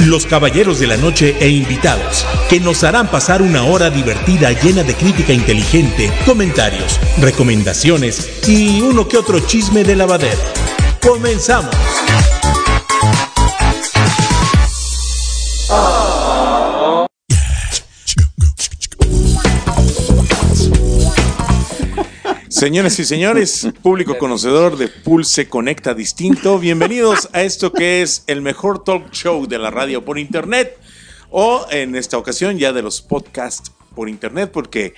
los caballeros de la noche e invitados, que nos harán pasar una hora divertida llena de crítica inteligente, comentarios, recomendaciones y uno que otro chisme de lavadero. ¡Comenzamos! Señoras y señores, público conocedor de Pulse Conecta Distinto, bienvenidos a esto que es el mejor talk show de la radio por internet o en esta ocasión ya de los podcasts por internet porque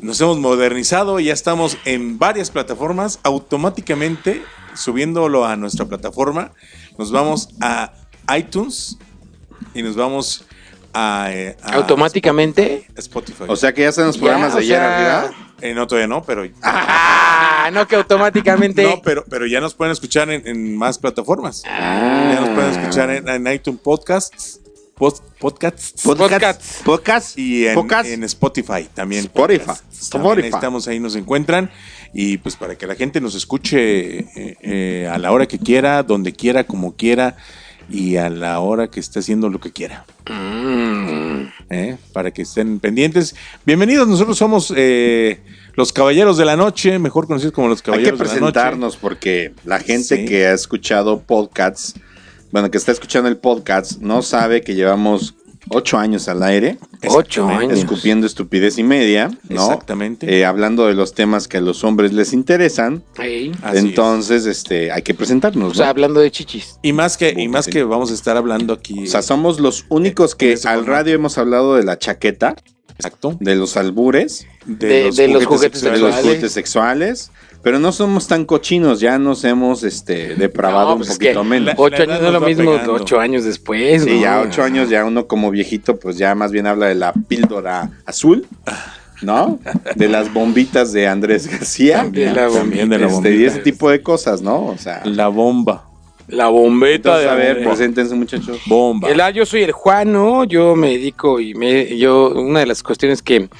nos hemos modernizado y ya estamos en varias plataformas automáticamente subiéndolo a nuestra plataforma. Nos vamos a iTunes y nos vamos a, eh, a ¿Automáticamente? Spotify. O sea que ya están los Ya, programas de o ayer sea- arriba. Eh, no, todavía no, pero Ah, no que automáticamente. No, pero, pero ya nos pueden escuchar en, en más plataformas. Ah. Ya nos pueden escuchar en, en iTunes Podcasts, pod- Podcasts Podcasts. Podcast. y en, Podcast. en Spotify también. Spotify. podcasts. También Spotify. ahí estamos, ahí nos encuentran. Y pues para que la gente nos escuche eh, eh, a la hora que quiera, donde quiera, como quiera y a la hora que esté haciendo lo que quiera. Mm. ¿Eh? Para que estén pendientes. Bienvenidos, nosotros somos eh, los Caballeros de la Noche, mejor conocidos como los Hay que Caballeros de la Noche. presentarnos porque la gente Sí. que ha escuchado podcasts, bueno, que está escuchando el podcast, no sabe que llevamos ocho años al aire, Ocho años. escupiendo estupidez y media, ¿no? Exactamente. Eh, hablando de los temas que a los hombres les interesan. Es. Entonces, este, hay que presentarnos. O sea, ¿no? hablando de chichis. Y más que, y más sí. que vamos a estar hablando aquí. O sea, somos los únicos en que ese al radio hemos hablado de la chaqueta, exacto. de los albures, De- de los juguetes de los juguetes sexuales, pero no somos tan cochinos, ya nos hemos este, depravado No, un pues es poquito menos. Ocho años no es lo mismo, pegando. ocho años después. Sí, ¿no? ya ocho años, ya uno como viejito, pues ya más bien habla de la píldora azul, ¿no? De las bombitas de Andrés García. También la También de la Este, bombita. y ese tipo de cosas, ¿no? O sea, La bomba. La bombeta entonces, de a ver, preséntense muchachos. Bomba. El- ah, yo soy el Juano, yo me dedico y me, yo, una de las cuestiones que,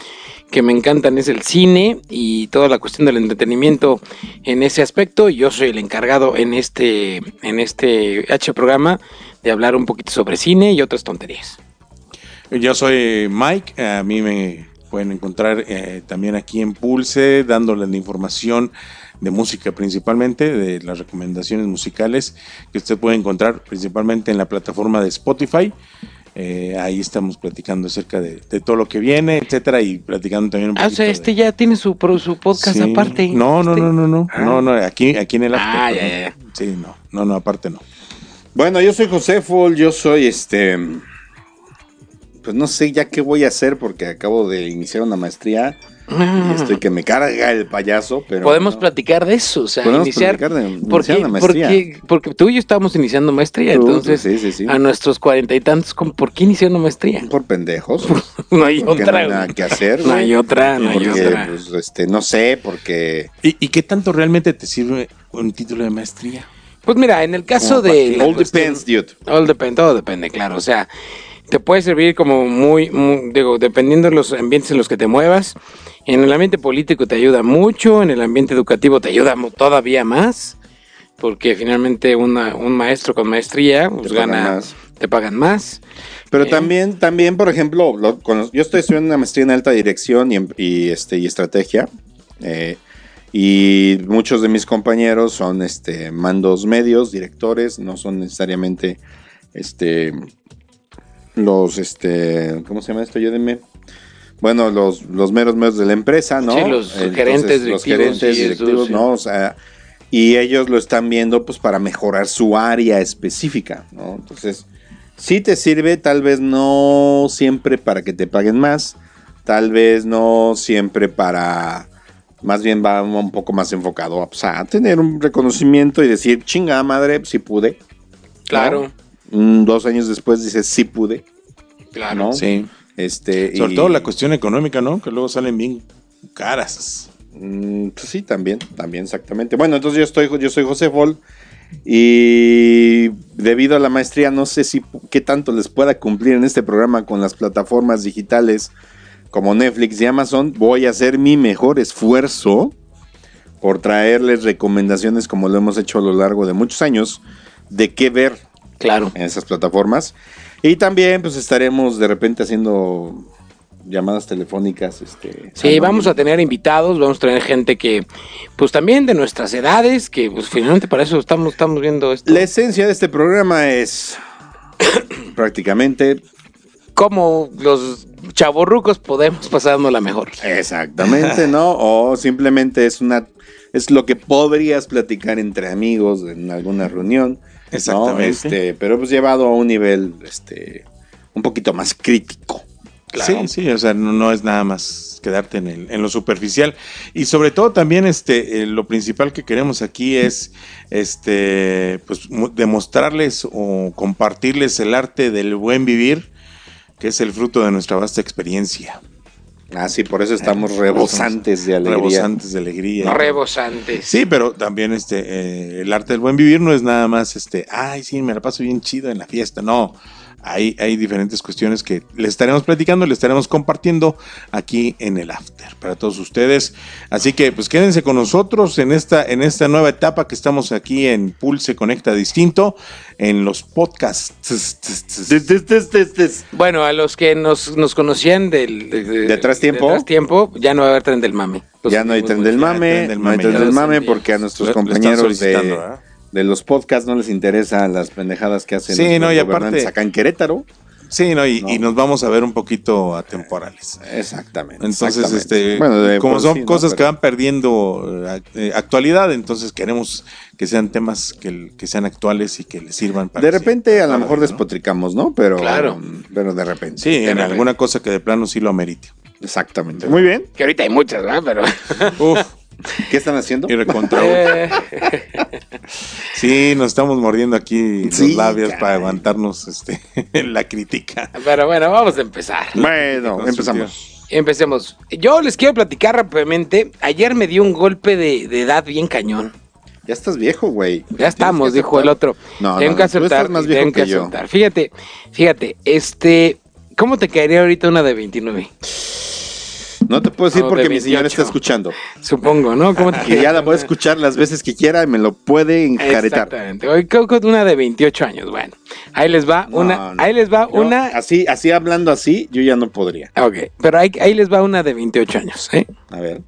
que me encantan es el cine y toda la cuestión del entretenimiento en ese aspecto. Yo soy el encargado en este, en este H programa de hablar un poquito sobre cine y otras tonterías. Yo soy Mike. A mí me pueden encontrar eh, también aquí en Pulse, dándoles la información de música principalmente, de las recomendaciones musicales que usted puede encontrar principalmente en la plataforma de Spotify. Eh, ahí estamos platicando acerca de, de todo lo que viene, etcétera, y platicando también un Ah, o poquito sea, de- este ya tiene su, pro- su podcast Sí. aparte. No, no, Este- no, no, no, Ah. no, no, aquí, aquí en el after, Ah, ya, ya. Sí, no, no, no, aparte no. Bueno, yo soy José Fol, yo soy este. Pues no sé ya qué voy a hacer porque acabo de iniciar una maestría estoy que me carga el payaso, pero. Ah. Podemos no. platicar de eso, o sea, Podemos iniciar. platicar de- iniciar porque, una maestría. porque, porque tú y yo estábamos iniciando maestría, Tú, entonces sí, sí, sí. a nuestros cuarenta y tantos, ¿cómo- ¿por qué iniciar una maestría? Por pendejos. No hay porque otra. no hay nada que hacer. No hay otra, no hay otra. Pues, este, no sé, porque. ¿Y, y qué tanto realmente te sirve un título de maestría? Pues mira, en el caso de. All cuestión- depends, dude. All depende, todo depende, claro. O sea, te puede servir como muy, muy- digo, dependiendo de los ambientes en los que te muevas. En el ambiente político te ayuda mucho, en el ambiente educativo te ayuda todavía más, porque finalmente una- un maestro con maestría pues, Te pagan gana, más. te pagan más. Pero Eh. también, también, por ejemplo, lo- con- yo estoy estudiando una maestría en alta dirección y, y, este, y estrategia. eh, y muchos de mis compañeros son este, mandos medios, directores, no son necesariamente este, los, este, ¿cómo se llama esto? Ayúdenme. Bueno, los, los meros meros de la empresa, ¿no? Sí, los gerentes los directivos gerentes y eso, directivos, sí. ¿no? O sea, y ellos lo están viendo pues para mejorar su área específica, ¿no? Entonces, sí te sirve, tal vez no siempre para que te paguen más, tal vez no siempre para, más bien va un poco más enfocado a, pues, a tener un reconocimiento y decir, chinga madre, sí pude. Claro, dos años después dices, sí pude, claro. ¿no? Sí. Este, Sobre y- todo la cuestión económica, ¿no? Que luego salen bien caras. Mm, pues sí, también, también, exactamente. Bueno, entonces yo estoy, yo soy José Fol y debido a la maestría no sé si qué tanto les pueda cumplir en este programa con las plataformas digitales como Netflix y Amazon. Voy a hacer mi mejor esfuerzo por traerles recomendaciones como lo hemos hecho a lo largo de muchos años de qué ver Claro. en esas plataformas. Y también pues estaremos de repente haciendo llamadas telefónicas. Este, Sí, vamos a tener invitados, vamos a tener gente que, pues también de nuestras edades, que pues finalmente para eso estamos, estamos viendo esto. La esencia de este programa es prácticamente Como los chavorrucos podemos pasarnos la mejor. exactamente, ¿no? O simplemente es una es lo que podrías platicar entre amigos en alguna reunión. ¿No? Exactamente. Este, pero pues llevado a un nivel este un poquito más crítico. Claro. Sí, sí, o sea, no, no es nada más quedarte en, el- en lo superficial. Y sobre todo también este, eh, lo principal que queremos aquí es este, pues, demostrarles o compartirles el arte del buen vivir, que es el fruto de nuestra vasta experiencia. Ah, sí, por eso estamos rebosantes de alegría. Rebosantes de alegría. Rebosantes. Sí, pero también este eh, el arte del buen vivir no es nada más este, ay, sí, me la paso bien chido en la fiesta. No, hay, hay diferentes cuestiones que les estaremos platicando, les estaremos compartiendo aquí en el After para todos ustedes. Así que pues quédense con nosotros en esta, en esta nueva etapa que estamos aquí en Pulse Conecta Distinto, en los podcasts. Bueno, a los que nos, nos conocían del, de, ¿De atrás tiempo? de atrás tiempo, ya no va a haber tren del mame. Ya no hay tren del mame, tren del no hay tren del mame porque a nuestros compañeros de, ¿verdad? De los podcasts no les interesan las pendejadas que hacen Sí, no, y aparte- acá en Querétaro. Sí, no, y, No. y nos vamos a ver un poquito atemporales. Exactamente. Entonces, exactamente. este, Bueno, de como son sí, ¿no? cosas que van perdiendo eh, eh, actualidad, entonces queremos que sean temas que, que sean actuales y que les sirvan para De repente a lo mejor despotricamos, ¿no? Pero, Claro. pero de repente. Sí, en repente. alguna cosa que de plano sí lo amerite. Exactamente. Muy bien. Que ahorita hay muchas, ¿verdad? Pero. Uf, ¿Qué están haciendo? y recontra. Sí, nos estamos mordiendo aquí Sí, los labios caray. para aguantarnos este, la crítica. pero bueno, vamos a empezar. Bueno, empezamos. Empecemos. Yo les quiero platicar rápidamente. Ayer me dio un golpe de, de edad bien cañón. Ya estás viejo, güey. Ya estamos, dijo el otro. No, tengo no, que tú aceptar. estás más viejo tengo que, que yo. aceptar. Fíjate, fíjate, este. ¿Cómo te caería ahorita una de 29? No te puedo decir No, de porque mi señora 28. está escuchando. Supongo, ¿no? ¿Cómo te Y ya la puede escuchar las veces que quiera y me lo puede encaretar. Exactamente. Hoy creo que una de 28 años. Bueno, ahí les va No, una. no. Ahí les va Yo, una. Así, así hablando así, yo ya no podría. Ok, pero ahí, ahí les va una de 28 años, ¿eh? A ver.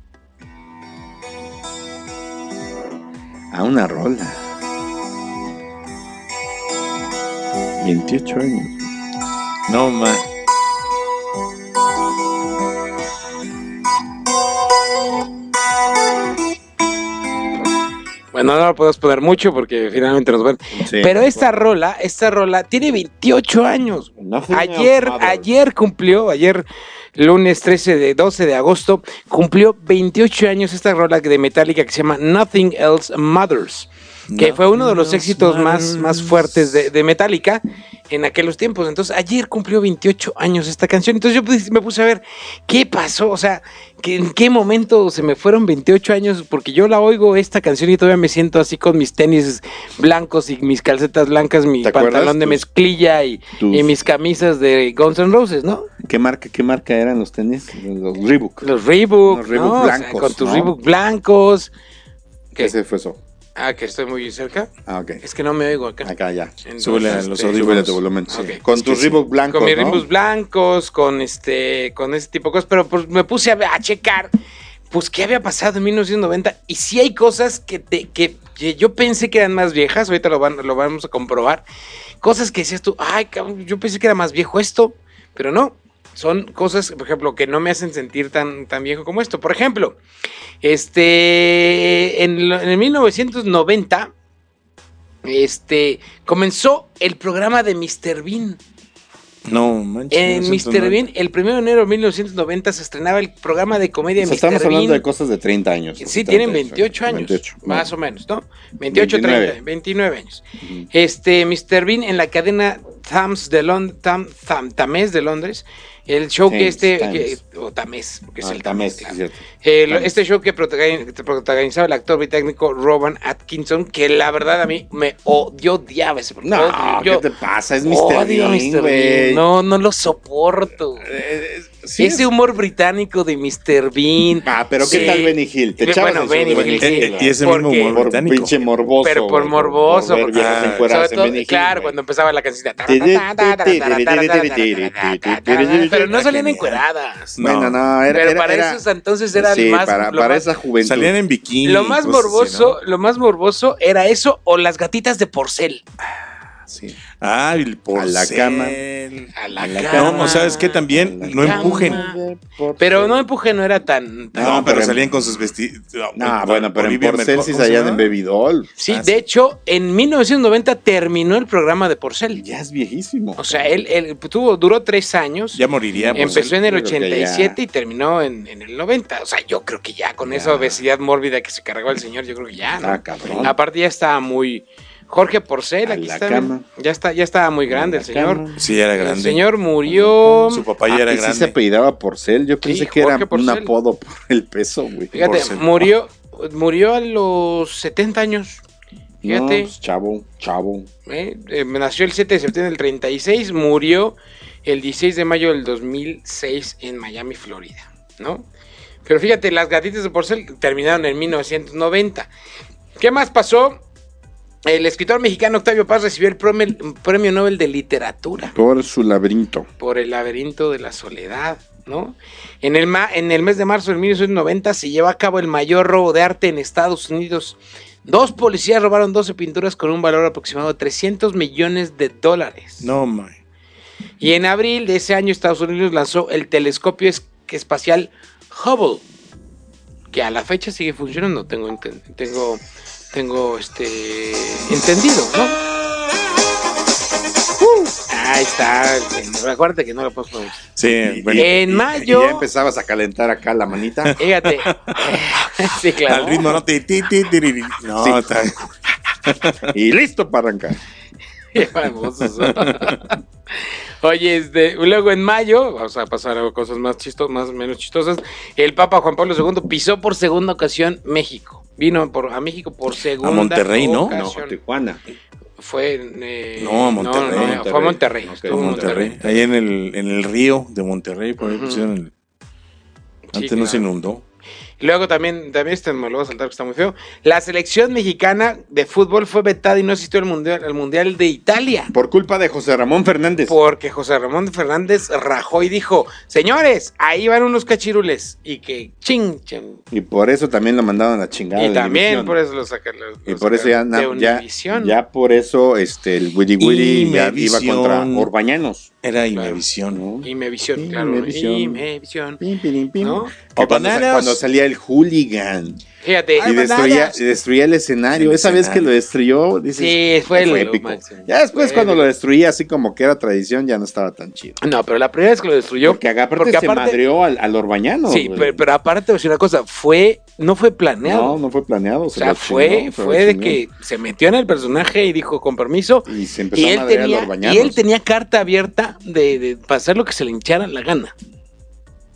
A una rola. 28 años. No, ma. Bueno, no lo podemos poner mucho porque finalmente nos. Sí. Pero esta rola, esta rola tiene 28 años. Nothing Ayer, ayer cumplió, ayer lunes 13 de 12 de agosto, cumplió 28 años esta rola de Metallica que se llama Nothing Else Matters. Que fue uno de los éxitos más, más fuertes de, de Metallica en aquellos tiempos. Entonces, ayer cumplió 28 años esta canción. Entonces, yo pues, me puse a ver qué pasó. O sea, que, en qué momento se me fueron 28 años. Porque yo la oigo esta canción y todavía me siento así con mis tenis blancos y mis calcetas blancas, mi pantalón de Tus- mezclilla y, tus- y mis camisas de Guns N' Roses, ¿no? ¿Qué marca, qué marca eran los tenis? Los Reebok. Los Reebok, Los Reebok ¿no? O sea, blancos, con tus ¿no? Reebok blancos. ¿Qué? Ese fue eso. Ah, que estoy muy cerca. Ah, ok. Es que no me oigo acá. Acá ya. Entonces, Súbele a los este, audífonos. Tu volumen. sí. Ok. Con Es tus sí. Reebok blancos, con mis ¿no? rimbos blancos, con este, con ese tipo de cosas, pero pues me puse a, checar, pues qué había pasado en 1990 y sí hay cosas que, te- que, que yo pensé que eran más viejas, ahorita lo, van, lo vamos a comprobar, cosas que decías tú, ay, yo pensé que era más viejo esto, pero no. Son cosas, por ejemplo, que no me hacen sentir tan, tan viejo como esto. Por ejemplo, este, en, en el 1990, este, comenzó el programa de Mr. Bean. No, manches. En Mr. Bean, el 1 de enero de 1990 se estrenaba el programa de comedia O sea, Mr. estamos hablando de cosas de 30 años. Sí, tienen 28 años, 28, más o menos, ¿no? 28, 29. 30, 29 años. Este, Mr. Bean en la cadena Thames de Londres, Tamés de Londres, el show que este, Thames. que- o Tamés, porque es Ah, el Tamés, Tamés, claro. lo- Tamés. este show que protagoni- que protagonizaba el actor británico Rowan Atkinson, que la verdad a mí me o- yo odiaba ese No. ¿qué te pasa? Es Mr. odio Bean, Mr. Bean. No, no lo soporto. Eh, sí Ese es- humor británico de Mr. Bean. Ah, pero ¿qué Sí. tal Benny Hill? Te Bueno, echabas el Benny Hill, Eh, y ese mismo humor Por británico. pinche morboso. pero por morboso, por ver Ah, Sobre todo, Benny Hill, claro, cuando empezaba la cancioncita. Pero no salían encueradas. No. Bueno, no, era. Pero para era- esos entonces era sí, más. Para, para más- esa juventud. Salían en bikini. Lo más morboso, lo más morboso era eso o las gatitas de porcel. Sí. ¿no? Ah, el A la porcel. cama. A la, A la cama. No, o sabes que también no cama. empujen. Pero no empuje no era tan. tan- No, No, pero pero- salían con sus vestidos. No, bueno, pero en Olivia Porcel Merco- sí ¿cómo se salían en llama? Bebidol. Sí, Ah, de hecho, en 1990 terminó el programa de Porcel. Ya es viejísimo. O sea, él, él tuvo, duró tres años. Ya moriría. Porcel. Empezó en el yo creo que 87 ya. y terminó en, en el 90. O sea, yo creo que ya con esa obesidad mórbida que se cargó el señor, yo creo que ya, ¿no? Ah, cabrón. Aparte ya estaba muy... Jorge Porcel, A aquí está. cama. Ya está, ya estaba muy grande el señor. cama. Sí, era El grande. señor murió. Su papá ya Ah, era y sí se grande. apellidaba Porcel. Yo pensé que Jorge era un apodo por el peso, güey. Fíjate, Porcel. murió, murió a los 70 años. Fíjate. No, pues, chavo, chavo. ¿eh? Eh, nació el 7 de septiembre del 36, murió el 16 de mayo del 2006 en Miami, Florida, ¿no? Pero fíjate, las gatitas de porcel terminaron en 1990. ¿Qué más pasó? El escritor mexicano Octavio Paz recibió el premio, Nobel de Literatura Por su laberinto. por el laberinto de la soledad, ¿no? En el, ma- en el mes de marzo de 1990 se llevó a cabo el mayor robo de arte en Estados Unidos. Dos policías robaron 12 pinturas con un valor aproximado de 300 millones de dólares. No, man. Y en abril de ese año Estados Unidos lanzó el telescopio es- espacial Hubble, que a la fecha sigue funcionando, tengo, tengo, tengo este, entendido, ¿no? Uh, ahí está, acuérdate que no lo puedo pronunciar. Sí, bueno. En Y- mayo- Y ya empezabas a calentar acá la manita. Fíjate. sí, claro. Al ritmo no te. ti. No, Sí. está. y listo para arrancar. Oye, este, luego en mayo, vamos a pasar a cosas más chistosas, más menos chistosas. El Papa Juan Pablo II pisó por segunda ocasión México. Vino por, a México por segunda Monterrey, ¿no? ocasión. Tijuana. Fue eh, No, a Monterrey. no, no, fue a Monterrey. Ok, estuvo en Monterrey. Ahí en el, en el río de Monterrey, por ahí Ujú. pusieron el- Sí, Antes no se claro. inundó. Luego también, también este me lo voy a saltar que está muy feo. La selección mexicana de fútbol fue vetada y no asistió al mundial, al mundial de Italia. Por culpa de José Ramón Fernández. Porque José Ramón Fernández rajó y dijo, señores, ahí van unos cachirules. Y que ching, ching. Y por eso también lo mandaron a la chingada. Y de también por eso lo sacaron. Y por eso ya, na- de ya, por eso este, el Willy Willy ya iba contra Orbañanos. Era Claro. Imevisión. ¿no? Imevisión, claro. Imevisión. Imevisión. Pim, pirim, pim. ¿No? O cuando, salía el hooligan Fíjate. Y destruía, destruía el escenario. El Esa vez que lo destruyó, dices, Sí, fue fue lo épico. máximo. Ya después Fue cuando lo destruía así como que era tradición, ya no estaba tan chido. No, pero la primera vez que lo destruyó. Porque aparte porque se aparte- madreó al, al Orbañano. Sí, pero, pero aparte te voy a decir una cosa, fue, no fue planeado. No, no fue planeado. o se sea, fue, chingó, fue de que se metió en el personaje y dijo con permiso. Y se empezó Y a él, madrear al tenía, Orbañanos. y él tenía carta abierta de, de para hacer lo que se le hinchara la gana.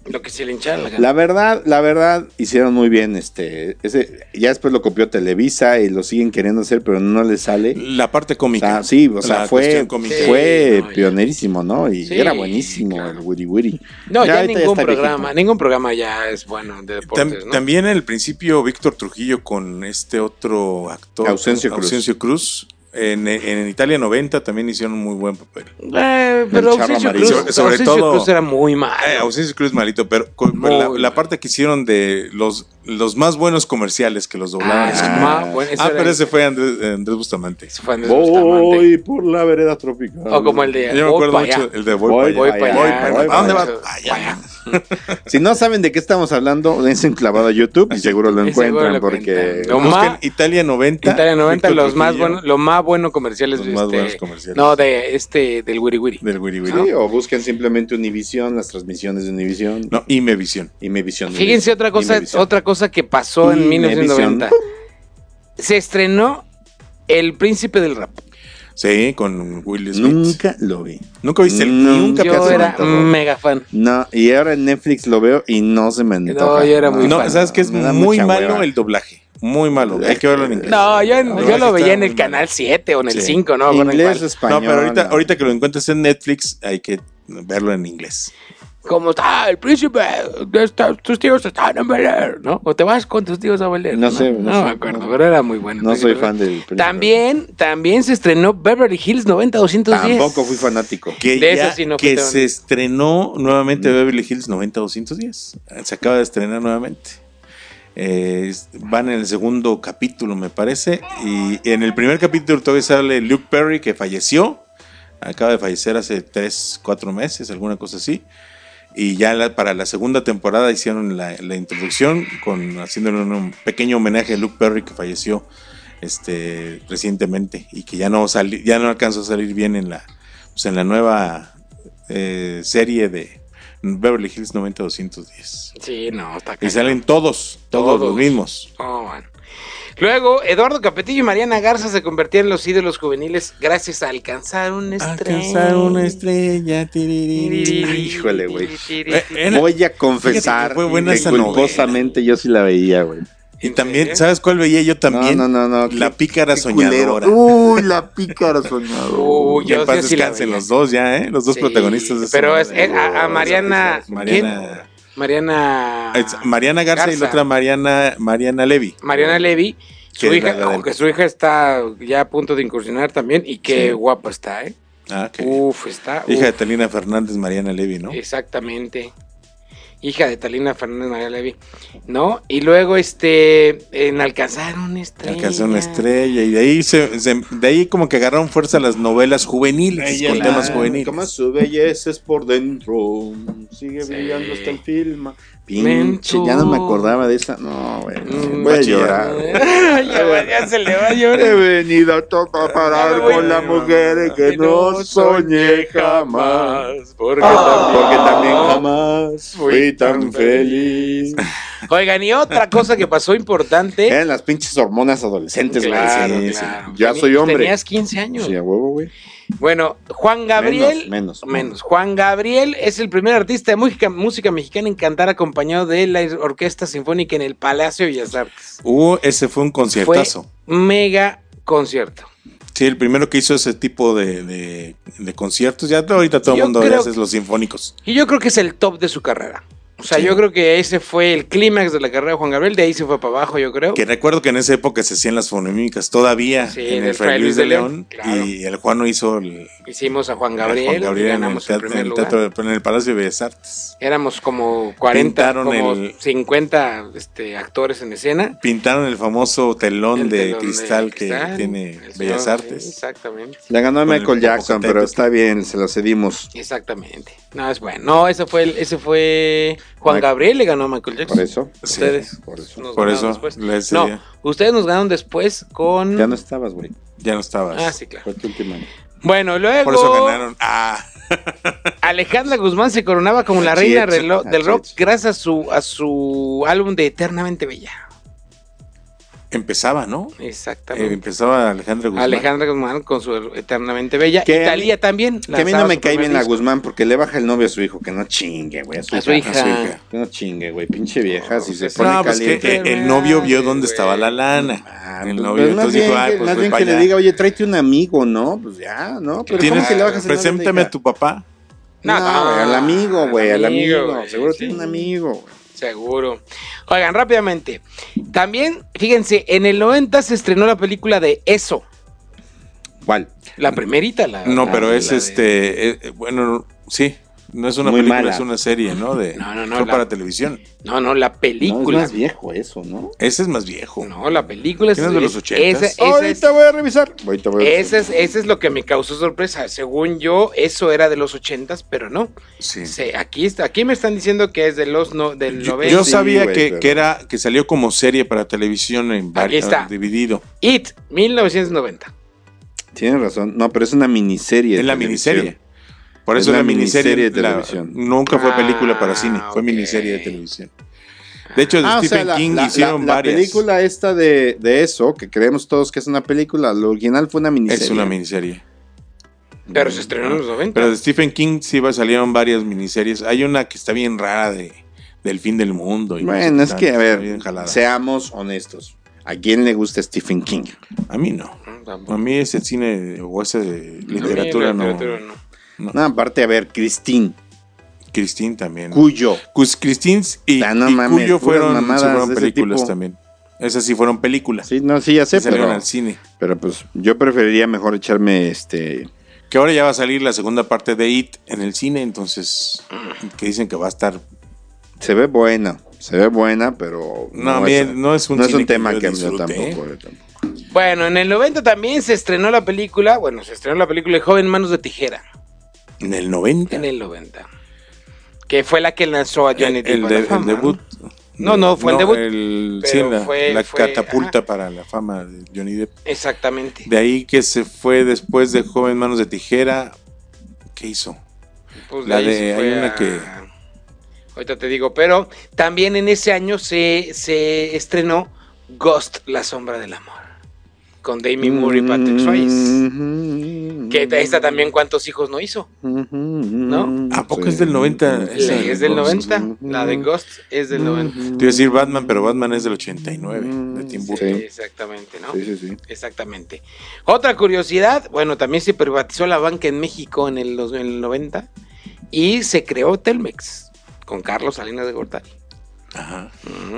Lo que se le hinchara la gana. La verdad, la verdad, hicieron muy bien este. Ese, ya después lo copió Televisa y lo siguen queriendo hacer, pero no le sale. La parte O cómica. sea, sí, o sea, fue, fue Sí, no, pionerísimo, ¿no? Y Sí, era buenísimo claro. el Woody Woody. no, ya, ningún programa, viejito. ningún programa ya es bueno de Tam- deportes, ¿no? También al principio Víctor Trujillo con este otro actor. Ausencio Cruz. Ausencio Cruz. En, en Italia 90 también hicieron un muy buen papel. Eh, pero Auxilio. Cruz, Sobre- todo- Cruz era muy mal. Eh, Auxilio Cruz malito, pero con- la, la parte que hicieron de los, los más buenos comerciales que los doblaban. Ah, ma- bueno, ese ah, pero ese fue Andrés, Andrés Bustamante. ese fue Andrés Bustamante. Voy por la vereda tropical. O como el de Yo me Voy acuerdo mucho allá. el de Voy, Voy para allá. Voy pa' allá. ¿A dónde vas? allá. Si no saben de qué estamos hablando, dense un clavado a YouTube y seguro lo encuentran lo porque... Lo Busquen Italia 90. Italia 90, Víctor los más buenos, lo más bueno comerciales Los de más este- buenos comerciales. No, de este, del Wiri Wiri. Del Wiri Wiri. Sí, o busquen simplemente Univision, las transmisiones de Univision. No, Imevisión. Y Imevisión. Fíjense otra cosa, Imevisión. otra cosa que pasó en Imevisión. 1990. Se estrenó El Príncipe del Rap. Sí, con Will Smith. Nunca lo vi. ¿Nunca viste el, No, un Yo era mega fan. No, y ahora en Netflix lo veo y no se me antoja. No, yo era muy No, fan. ¿sabes qué? Es Me muy malo hueva. el doblaje. Muy malo. Hay que verlo en inglés. No, yo, No, yo lo veía en el canal malo. 7 o en el Sí. 5, ¿no? Inglés, cual- español. No, pero ahorita, no. ahorita que lo encuentres en Netflix, hay que verlo en inglés. Como está el príncipe, tus tíos están en Bel Air", ¿no? O te vas con tus tíos a Bel Air, No sé, no sé, me acuerdo, no. pero era muy bueno. el No soy fan del Príncipe. También, también se estrenó Beverly Hills 90210. Tampoco fui fanático. Que, De ya- eso sí no que se estrenó nuevamente Beverly Hills 90210. Se acaba de estrenar nuevamente. Eh, van en el segundo capítulo, me parece. Y en el primer capítulo todavía sale Luke Perry, que falleció. Acaba de fallecer hace 3, 4 meses, alguna cosa así. Y ya para la segunda temporada hicieron la, la introducción con haciéndole un pequeño homenaje a Luke Perry que falleció este recientemente y que ya no sali- ya no alcanzó a salir bien en la pues, en la nueva eh, serie de Beverly Hills 90210. Sí, no, está Y cañón. salen todos, todos, Todos. los mismos. Oh, man. Luego, Eduardo Capetillo y Mariana Garza se convirtieron en los ídolos juveniles gracias a alcanzar una estrella. Alcanzar una estrella. tiriri. Híjole, güey. Eh, Voy a confesar que fue buena que esa culposamente yo sí la veía, güey. Y ¿En también? ¿sabes cuál veía yo también? No, no, no, no. La pícara soñadora. Uy, la pícara soñadora. Uy, Que yo en paz sí- descansen los dos ya, ¿eh? Los dos Sí, protagonistas de Pero es, es a, a Mariana. Mariana, ¿quién? Mariana. es Mariana Garza, y la otra Mariana, Mariana Levy. Mariana Levy. Su hija, aunque su hija está ya a punto de incursionar también, y qué Sí. guapa está, ¿eh? Ah. Uf, está. Hija de Talina Fernández, Mariana Levy, ¿no? Exactamente. Hija de Talina Fernández María Levy, ¿no? Y luego, este, en alcanzar una estrella. Alcanzó una estrella y de ahí se, se- de ahí como que agarraron fuerza las novelas juveniles con Claro, temas juveniles. Como su belleza es por dentro. Sigue Sí. brillando hasta el film. Pinche, ya no me acordaba de esa. No, güey. Mm, voy a llorar. ya, se le va a He llorar. venido a tocar parar con la mujer que no soñé jamás. Porque Porque también jamás fui tan feliz. Oigan, y otra cosa que pasó importante. Eran las pinches hormonas adolescentes, güey. Claro, Sí, claro. sí. Ya soy hombre. Tenías 15 años. Sí, a huevo, güey. Bueno, Juan Gabriel. Menos, menos. Menos. Juan Gabriel es el primer artista de música, música mexicana en cantar acompañado de la Orquesta Sinfónica en el Palacio de Bellas Artes. Uh, ese fue un conciertazo. Fue mega concierto. Sí, el primero que hizo ese tipo de, de- de conciertos. Ya ahorita todo el mundo hace los sinfónicos. Y yo creo que es el top de su carrera. O sea, Sí. yo creo que ese fue el clímax de la carrera de Juan Gabriel. De ahí se fue para abajo, yo creo. Que recuerdo que en esa época se hacían las fonomímicas todavía Sí, en el Fray Luis de León. claro. Y el Juan hizo el, Hicimos a Juan el Gabriel, Juan Gabriel y en el, teatro, primer en el lugar. teatro- en el Palacio de Bellas Artes. Éramos como 40, Pintaron como el- 50 este, actores en escena. Pintaron el famoso telón El de telón de cristal que cristal, tiene Bellas sí, Artes. exactamente. La ganó el Michael Jackson, pero está bien, se lo cedimos. Exactamente. No, es bueno. No, ese fue, el- ese fue Juan Gabriel, le ganó a Michael Jackson. Por eso. Sí, Ustedes. Por eso. nos Por ganaron eso después. les No, decía, ustedes nos ganaron después con... Ya no estabas, güey. ya no estabas. Ah, sí, claro. Fue tu última. Bueno, luego Por eso ganaron. Ah, Alejandra Guzmán se coronaba como la reina del rock gracias a su, a su álbum de Eternamente Bella. Empezaba, ¿no? Eh, Exactamente. empezaba Alejandra Guzmán. Alejandra Guzmán con su Eternamente Bella. Que Talía también. Que a mí no me cae bien la. Guzmán porque le baja el novio a su hijo. Que no chingue, güey. A su A hija. hija. a su hija. Que no chingue, güey. Pinche vieja. Si se pone No, pues que caliente. eh, el novio vio dónde estaba la lana. Ah, el novio, pues, más entonces dijo, bien, ay, que- pues más bien que le diga, oye, tráete un amigo, ¿no? Pues ya, ¿no? Pero ¿cómo que le bajas el Preséntame a tu papá. No, No, no, güey, al amigo, güey, al amigo, Seguro tiene un amigo, güey. Seguro. Oigan, rápidamente. También, fíjense, en el 90 se estrenó la película de Eso. ¿Cuál? La primerita, la. No, la- pero la es este. eh, bueno, sí. No es una Muy película, mala. es una serie, ¿no? De, No, no, no, Fue la- para televisión. No, no, la No, es película. más viejo eso, ¿no? Ese es más viejo. No, la película es. ¿Quién es de los es- ochentas? Esa, esa Ahorita es, voy a revisar. Ahorita voy a ese revisar. es, ese es lo que me causó sorpresa. Según yo, eso era de los ochentas, pero no. Sí. Se- aquí está, aquí me están diciendo que es de los no, del Yo, 90. yo Sí, sabía güey, que, pero- que era que salió como serie para televisión en varios está. dividido. It, 1990. Tienes razón. No, pero es una miniserie. Es la televisión. miniserie. Por Es eso una la miniserie, miniserie de la- televisión. nunca fue Ah, película para cine, fue miniserie de televisión. De hecho, de Ah, o sea, Stephen King la- hicieron la- la varias. película esta de, de eso, que creemos todos que es una película, lo original fue una miniserie. es una miniserie. Pero se estrenó en los 90. Pero de Stephen King sí va- salieron varias miniseries. Hay una que está bien rara de del fin del mundo. y Bueno, es que, a ver, seamos honestos. ¿A quién le gusta Stephen King? A mí no. Tampoco. A mí ese cine o esa literatura, no. literatura no. No, aparte, a ver, Christine, Christine también. Cuyo. Cus- Christine y, Ah, no y mames, Cuyo fueron, sí películas también. Esas sí fueron películas. Sí, no, sí, ya sé, pero, al cine. pero pues yo preferiría mejor echarme este. Que ahora ya va a salir la segunda parte de It en el cine, entonces que dicen que va a estar. Se ve buena, se ve buena, pero. No, bien, no es un no es un que tema yo que yo tampoco, ¿eh? yo tampoco. Bueno, en el 90 también se estrenó la película, bueno, se estrenó la película de Joven Manos de Tijera, En el 90. en el 90. Que fue la que lanzó a Johnny el, Depp el de- el fama, debut. No, no, fue el debut, el- sí, la, fue- la fue- catapulta ajá. para la fama de Johnny Depp. Exactamente. De ahí que se fue después de Joven Manos de Tijera. ¿Qué hizo? Pues La de- hay una a- que- Ahorita te digo, pero también en ese año se, se estrenó Ghost, la sombra del amor. Con Demi Moore y Patrick Swayze. Mm-hmm. Que esta también cuántos hijos no hizo. ¿No? ¿A poco es del 90? La- Esa de es del Ghost. 90. La de Ghost es del 90. Te iba a decir Batman, pero Batman es del 89, de Tim Burton. Sí. Exactamente, ¿no? Sí, sí, sí. Exactamente. Otra curiosidad, bueno, también se privatizó la banca en México en el, dos- en el 90 y se creó Telmex con Carlos Salinas de Gortari. Ajá.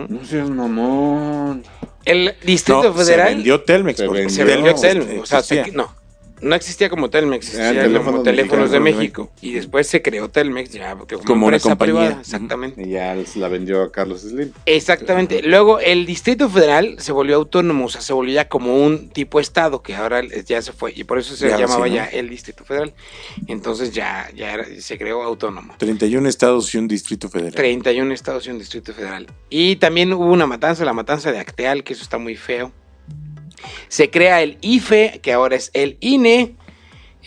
No seas mamón. El Distrito No, Federal se vendió Telmex. Se porque vendió. se vendió Telmex. O sea, se- no, no existía como Telmex, Eran existía teléfonos como Teléfonos de México. Y después se creó Telmex ya porque como, Como una compañía. privada. Exactamente. Y ya la vendió a Carlos Slim. Exactamente. Luego el Distrito Federal se volvió autónomo, o sea, se volvió ya como un tipo estado que ahora ya se fue y por eso se Ya, llamaba sí, ¿no? ya el Distrito Federal. Entonces ya, ya era- se creó autónomo. 31 estados y un distrito federal. 31 estados y un Distrito Federal. Y también hubo una matanza, la matanza de Acteal, que eso está muy feo. Se crea el IFE, que ahora es el INE.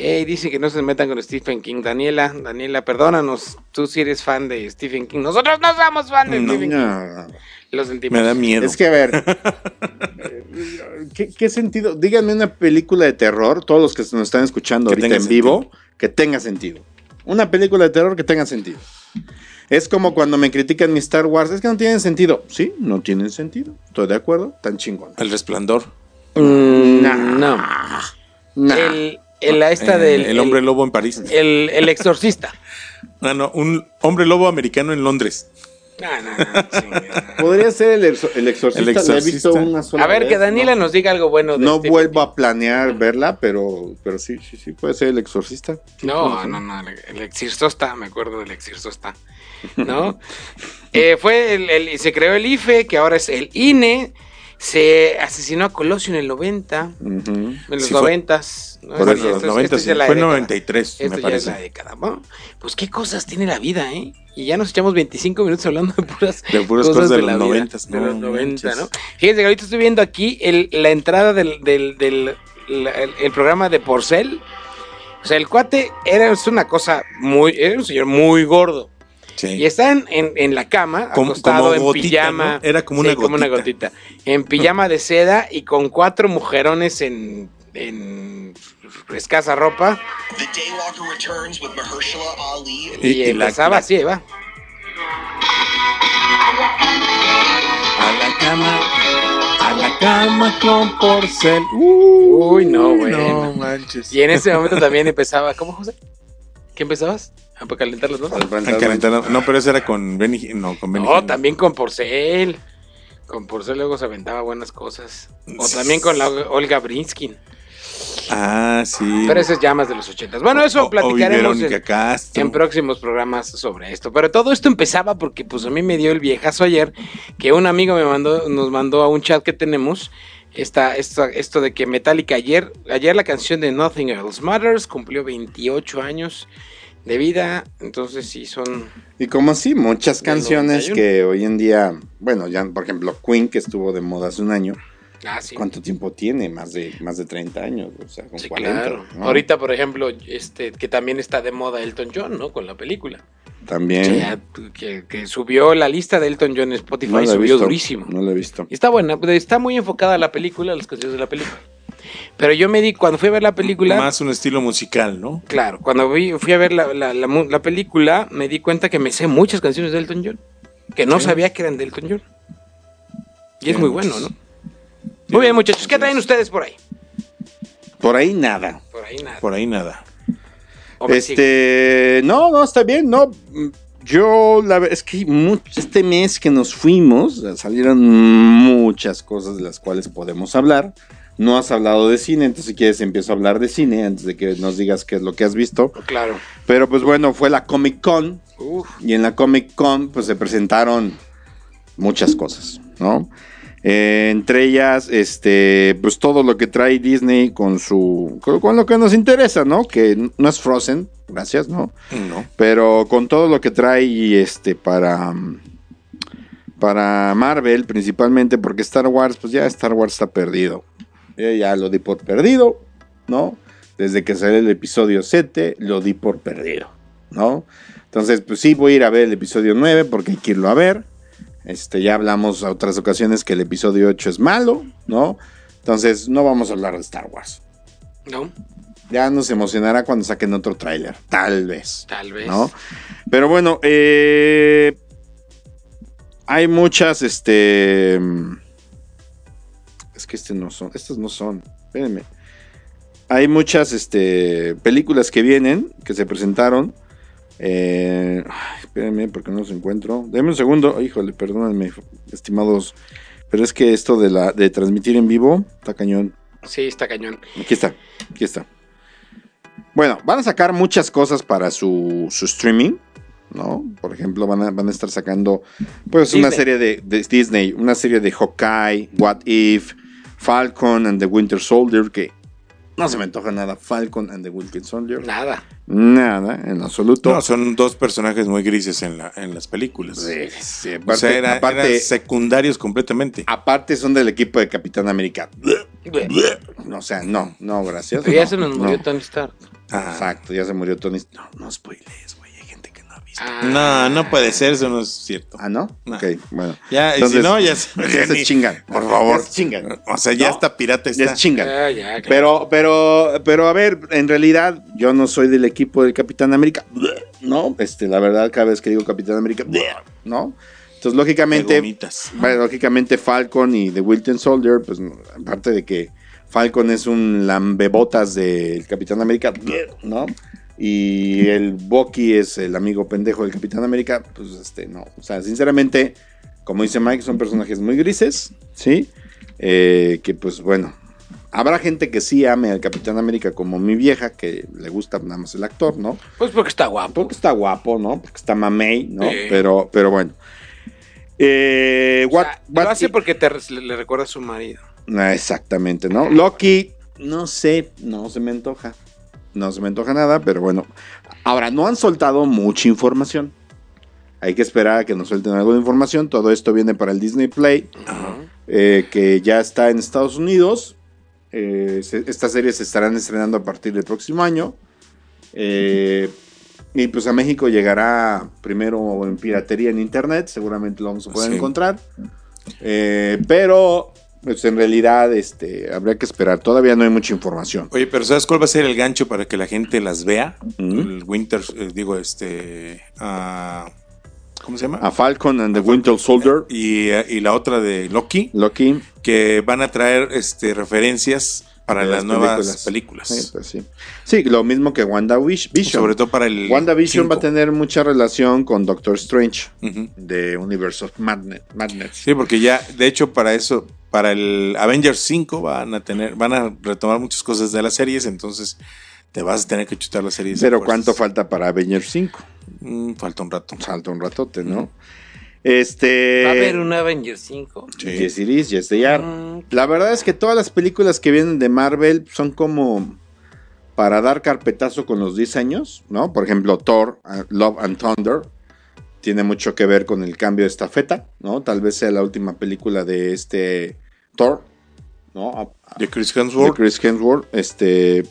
Eh, dice que no se metan con Stephen King. Daniela, Daniela, perdónanos. Tú sí eres fan de Stephen King. Nosotros no somos fan de No. Stephen King. No. Lo sentimos. Me da miedo. Es que, a ver, eh, ¿qué, qué sentido? Díganme una película de terror, todos los que nos están escuchando Que ahorita en vivo, que tenga sentido. Una película de terror que tenga sentido. Es como cuando me critican mi Star Wars, es que no tienen sentido. Sí, no tienen sentido. Estoy de acuerdo, tan chingón. El resplandor. Mm, Nah. no. Nah. El, el- esta Eh, del. el hombre lobo en París. El, el exorcista. Ah, no, un hombre lobo americano en Londres. No, no, no. Podría ser el, exor- el exorcista, El la he visto exorcista. una sola A ver, vez, que Daniela no- nos diga algo bueno de No Stephen vuelvo a planear verla, pero, pero sí, sí, sí, puede ser el exorcista. No, no, no, el exorcista, me acuerdo del exorcista, ¿no? Eh, fue el, el- se creó el IFE, que ahora es el INE, se asesinó a Colosio en el 90, Ujú. en los Sí, fue- 90. ¿no? Por eso, los esto es- 90, esto es sí. Fue en década. 93, Esto me ya es parece. la década. Bueno, pues qué cosas tiene la vida, ¿eh? Y ya nos echamos 25 minutos hablando de puras, De puras cosas de los la vida, 90, De no los 90, manches. ¿no? Fíjense que ahorita estoy viendo aquí el- la entrada del, del, del- la- el, el programa de Porcel. O sea, el cuate era es una cosa muy. Era un señor muy gordo. Sí. Y está en, en- en la cama, Como- acostado como en gotita, pijama. ¿no? Era como Sí, una como una gotita. En pijama de seda y con cuatro mujerones en, en escasa ropa. The Daywalker returns with Mahershala Ali. Y, Y- y la- empezaba la- así, va. A la cama, a la cama con porcel. Uh, Uy, no, güey. No manches. Y en ese momento también empezaba. ¿Cómo, José? ¿Qué empezabas? ¿A para calentar las notas? No, pero ese era con Benny. No, con Benny. No, Hill. también con Porcel. Con Porcel luego se aventaba buenas cosas. O también con la Olga Brinskin. Ah, sí. Pero ese es ya más de los ochentas. Bueno, eso O- platicaremos en, en próximos programas sobre esto. Pero todo esto empezaba porque pues a mí me dio el viejazo ayer que un amigo me mandó, nos mandó a un chat que tenemos esta, esta, esto de que Metallica ayer, ayer la canción de Nothing Else Matters cumplió 28 años de vida. Entonces sí son... Y como así, muchas canciones 91. que hoy en día, bueno, ya por ejemplo Queen, que estuvo de moda hace un año, Ah, sí. ¿cuánto tiempo tiene? Más de, más de 30 años, o sea, con Sí, 40. claro. ¿no? Ahorita, por ejemplo, este que también está de moda Elton John, ¿no? Con la película. También. Que, ya- que- que subió la lista de Elton John en Spotify, no subió visto, durísimo. No lo he visto. Y está buena, pues, está muy enfocada la película, las canciones de la película. Pero yo me di, cuando fui a ver la película, Más un estilo musical, ¿no? claro, cuando fui a ver la, la- la la película, me di cuenta que me sé muchas canciones de Elton John, que no Sí. sabía que eran de Elton John. Y es muy bueno, ¿no? Muy bien, muchachos, ¿qué traen ustedes por ahí? Por ahí nada. Por ahí nada. Por ahí nada. Este, no, no, está bien, no. Yo, la verdad es que este mes que nos fuimos, salieron muchas cosas de las cuales podemos hablar. No has hablado de cine, entonces si quieres empiezo a hablar de cine antes de que nos digas qué es lo que has visto. Claro. Pero pues bueno, fue la Comic Con Uf. y en la Comic Con pues se presentaron muchas cosas, ¿no? Eh, entre ellas, este, pues todo lo que trae Disney con su, con, lo que nos interesa, ¿no? Que no es Frozen, gracias, ¿no? No. Pero con todo lo que trae, este, para, para Marvel, principalmente, porque Star Wars, pues ya Star Wars está perdido. Yo ya lo di por perdido, ¿no? Desde que salió el episodio 7, lo di por perdido, ¿no? Entonces, pues sí, voy a ir a ver el episodio 9 porque hay que irlo a ver. Este, ya hablamos a otras ocasiones que el episodio 8 es malo, ¿no? Entonces, no vamos a hablar de Star Wars. ¿No? Ya nos emocionará cuando saquen otro tráiler, tal vez. Tal vez. ¿no? Pero bueno, eh, hay muchas, este... Es que este no son, estas no son, espérenme. Hay muchas, este, películas que vienen, que se presentaron. Eh, espérenme, porque no los encuentro. Deme un segundo, híjole, perdónenme, estimados. Pero es que esto de, la, de transmitir en vivo, está cañón. Sí, está cañón. Aquí está, aquí está. Bueno, van a sacar muchas cosas para su, su streaming, ¿no? Por ejemplo, van a, van a estar sacando, pues, una serie de, de Disney, una serie de Hawkeye, What If, Falcon and the Winter Soldier, que no se me antoja nada, Falcon and the Winter Soldier. Nada. Nada, en absoluto. No, son dos personajes muy grises en, la, en las películas. Sí, sí, o aparte, sea, era- aparte, eran secundarios completamente. aparte son del equipo de Capitán América. O sea, no, no, gracias. Pero ya no, se nos murió no. Tony Stark. Ah. Exacto, ya se murió Tony. No, no no visto. Ah. No, no puede ser, eso no es cierto. Ah, ¿no? No. Ok, bueno. Ya, y si no, ya se, ya se ni- chingan. Por favor. Ya se chingan. O sea, ya ¿No? está pirata Ya se chingan. Ah, ya, claro. Pero, pero, pero a ver, en realidad yo no soy del equipo del Capitán América. No, este, la verdad, cada vez que digo Capitán América, ¿no? Entonces, lógicamente, bueno, lógicamente Falcon y The Wilton Soldier, pues no, aparte de que Falcon es un lambebotas del Capitán América, ¿no? Y el Bucky es el amigo pendejo del Capitán América, pues este, no. O sea, sinceramente, como dice Mike, son personajes muy grises, ¿sí? Eh, que pues bueno, habrá gente que sí ame al Capitán América como mi vieja, que le gusta nada más el actor, ¿no? Pues porque está guapo. Porque está guapo, ¿no? Porque está mamey, ¿no? Sí. Pero, pero bueno. Eh, O what, sea, what lo hace porque te, le, le recuerda a su marido. Ah, Exactamente, ¿no? Loki, no sé, no se me antoja. No se me antoja nada, pero bueno. Ahora, no han soltado mucha información. Hay que esperar a que nos suelten algo de información. Todo esto viene para el Disney Play, eh, que ya está en Estados Unidos. Eh, se- estas series se estarán estrenando a partir del próximo año. Eh, y pues a México llegará primero en piratería en internet. Seguramente lo vamos a poder Sí. encontrar. Pero pues en realidad este, habría que esperar. Todavía no hay mucha información. Oye, pero ¿sabes cuál va a ser el gancho para que la gente las vea? El Winter, eh, digo, este. ah, ¿Cómo se llama? A Falcon and the Winter Soldier. Y, eh, y la otra de Loki, Loki. que van a traer este, referencias Para de las nuevas películas. Sí, pues sí. Sí, lo mismo que WandaVision. Sobre todo para el. WandaVision va a tener mucha relación con Doctor Strange de Universe of Madness. Sí, porque ya, de hecho, para eso, para el Avengers 5 van a tener, van a retomar muchas cosas de las series, entonces te vas a tener que chutar las series. Pero. ¿cuánto falta para Avengers 5? Mm, falta un rato. Salta un ratote, ¿no? Este. Va a haber un Avengers 5. Sí. Yes, it is, yes, they are. Mm, La verdad es que todas las películas que vienen de Marvel son como para dar carpetazo con los diseños, ¿no? Por ejemplo, Thor, uh, Love and Thunder, tiene mucho que ver con el cambio de estafeta, ¿no? Tal vez sea la última película de este Thor, ¿no? De Chris de Hemsworth. Chris Hemsworth, este...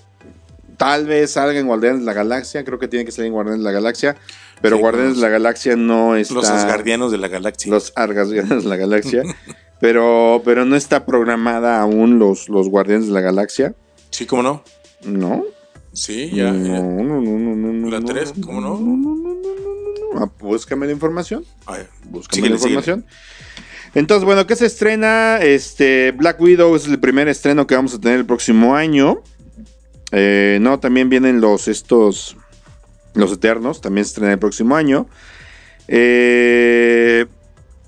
Tal vez salga en Guardianes de la Galaxia, creo que tiene que salir en Guardianes de la Galaxia, pero Sí, Guardianes de la Galaxia no está... Los Asgardianos de la Galaxia. Los Argasganes de la Galaxia. pero, pero no está programada aún los, los Guardianes de la Galaxia. Sí, ¿cómo no? ¿No? Sí, ya. no, ya. no, no, no, ¿La no, tres? ¿Cómo no? No, no, no, no, no, no. Ah, búscame la información. Ay, Búscame síguele, la información. Entonces, bueno, ¿qué se estrena? Este, Black Widow es el primer estreno que vamos a tener el próximo año. Eh, no, también vienen los estos, los Eternos, también se estrena el próximo año. Eh,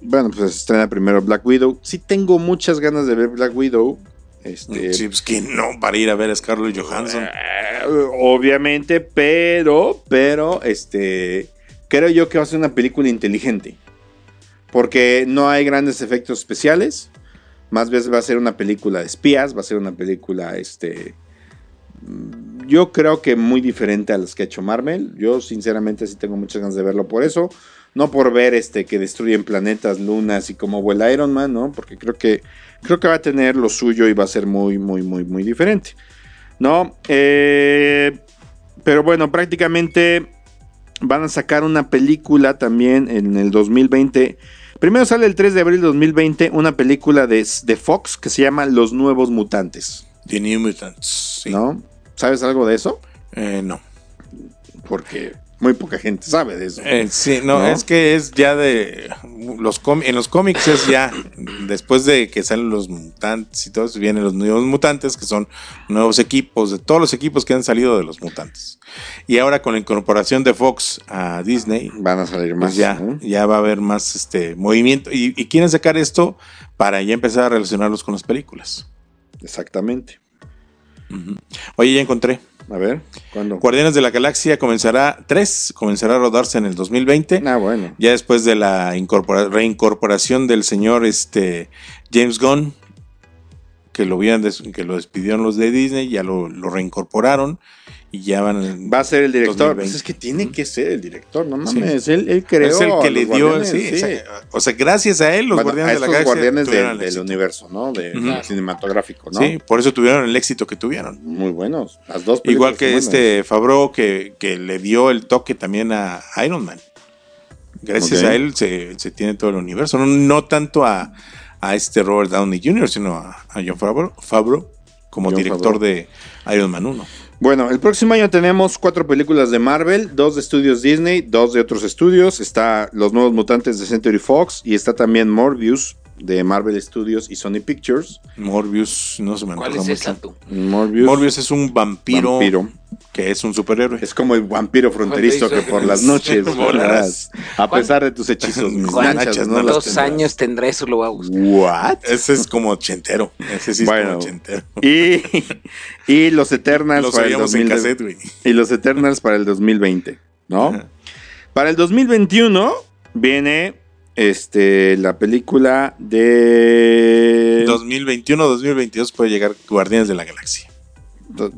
bueno, pues se estrena primero Black Widow. Sí tengo muchas ganas de ver Black Widow. Este, Sí, pues que no, para ir a ver a Scarlett Johansson. eh, obviamente, pero, pero, este, creo yo que va a ser una película inteligente. Porque no hay grandes efectos especiales. Más bien va a ser una película de espías, va a ser una película, este, yo creo que muy diferente a las que ha hecho Marvel. Yo sinceramente sí tengo muchas ganas de verlo por eso. No por ver este que destruyen planetas, lunas y cómo vuela Iron Man, ¿no? Porque creo que creo que va a tener lo suyo y va a ser muy, muy, muy, muy diferente. ¿No? Eh, pero bueno, prácticamente van a sacar una película también en el 2020. Primero sale el 3 de abril de 2020 una película de, de Fox que se llama Los Nuevos Mutantes. The New Mutants. Sí. ¿No? ¿Sabes algo de eso? Eh, no. Porque muy poca gente sabe de eso. Eh, sí, no, ¿No? es que es ya de los en los cómics es ya después de que salen los mutantes y todo eso vienen los nuevos mutantes que son nuevos equipos de todos los equipos que han salido de los mutantes. Y ahora con la incorporación de Fox a Disney, Van a salir más. pues ya, ya va a haber más este movimiento y, y quieren sacar esto para ya empezar a relacionarlos con las películas. Exactamente. Oye, ya encontré. A ver, ¿cuándo? Guardianes de la Galaxia comenzará 3, comenzará a rodarse en el 2020. Ah, bueno. Ya después de la incorpora- reincorporación del señor este, James Gunn, que lo, que lo despidieron los de Disney, ya lo, lo reincorporaron y ya van. Va a ser el director. 2020. Pues es que tiene que ser el director, no Sí. mames. Él, él creó. es el que le dio. Sí, sí. O, sea, o sea, gracias a él, los Bueno, Guardianes a de la Galaxia guardianes del, universo, ¿no? De, cinematográfico, ¿no? Sí, por eso tuvieron el éxito que tuvieron. Muy buenos. Las dos Igual que este Favreau que, que le dio el toque también a Iron Man. Gracias a él se, se tiene todo el universo. No, no tanto a, a este Robert Downey Jr., sino a, a John Favreau, Favreau como director Favreau. de Iron Man 1. Bueno, el próximo año tenemos cuatro películas de Marvel, dos de estudios Disney, dos de otros estudios. Está Los Nuevos Mutantes de Century Fox y está también Morbius de Marvel Studios y Sony Pictures. Morbius, no se me ¿Cuál es esa mucho. tú? Morbius, Morbius es un vampiro, Vampiro. que es un superhéroe. es como el vampiro fronterizo que por las noches Volarás. A pesar de tus hechizos, mis ¿Cuántas nachas no las ¿Cuántos tendrás. años tendrá eso? Lo voy a buscar. What? Ese es como ochentero. Ese sí es Bueno. como ochentero. Y, y los Eternals Los para el oíamos en 2000 cassette, güey. y los Eternals para el 2020, ¿no? Ajá. Para el 2021 viene este la película de 2021-2022 puede llegar Guardianes de la Galaxia.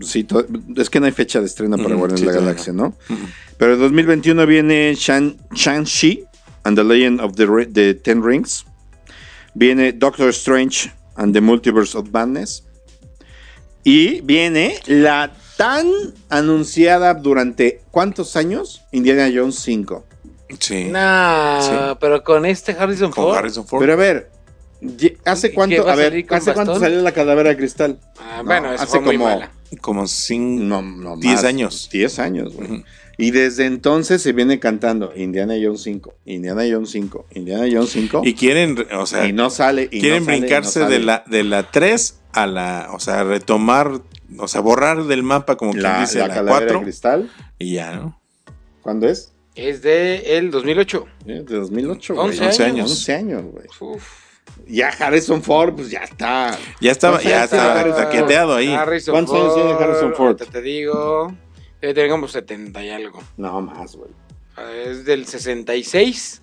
sí, es que no hay fecha de estreno para Guardianes sí, de la Galaxia, ¿no? Pero el 2021 viene Shang- Shang-Chi and the Legend of the Ten Rings. Viene Doctor Strange and the Multiverse of Madness. Y viene la tan anunciada durante ¿cuántos años? Indiana Jones 5. Sí. Nah, Sí. pero con este Harrison Con Ford. Harrison Ford. Pero a ver, ¿hace ¿Y cuánto? A a ver, ¿hace cuánto salió la calavera de cristal? Ah, No, bueno, eso hace fue muy como- mala. como No, no 10 más. años. 10 años, güey. Y desde entonces se viene cantando Indiana Jones 5, Indiana Jones 5, Indiana Jones 5. Y quieren, o sea, y no sale. y quieren no sale, y no brincarse sale. de la de la 3 a la, o sea, retomar, o sea, borrar del mapa como quien la, dice la la, calavera 4 de cristal. y ya, ¿no? ¿Cuándo es? Es de el 2008. Eh, De 2008. güey. 11 11 años. 11 años, güey. Uf. Ya Harrison Ford, pues ya está. Ya estaba, ¿Cuántos ya años tiene estaba Harrison taqueteado ahí. Harrison ¿Cuántos años tiene Harrison Ford? Te digo. Debe tener como 70 y algo. No más, güey. Es del 66.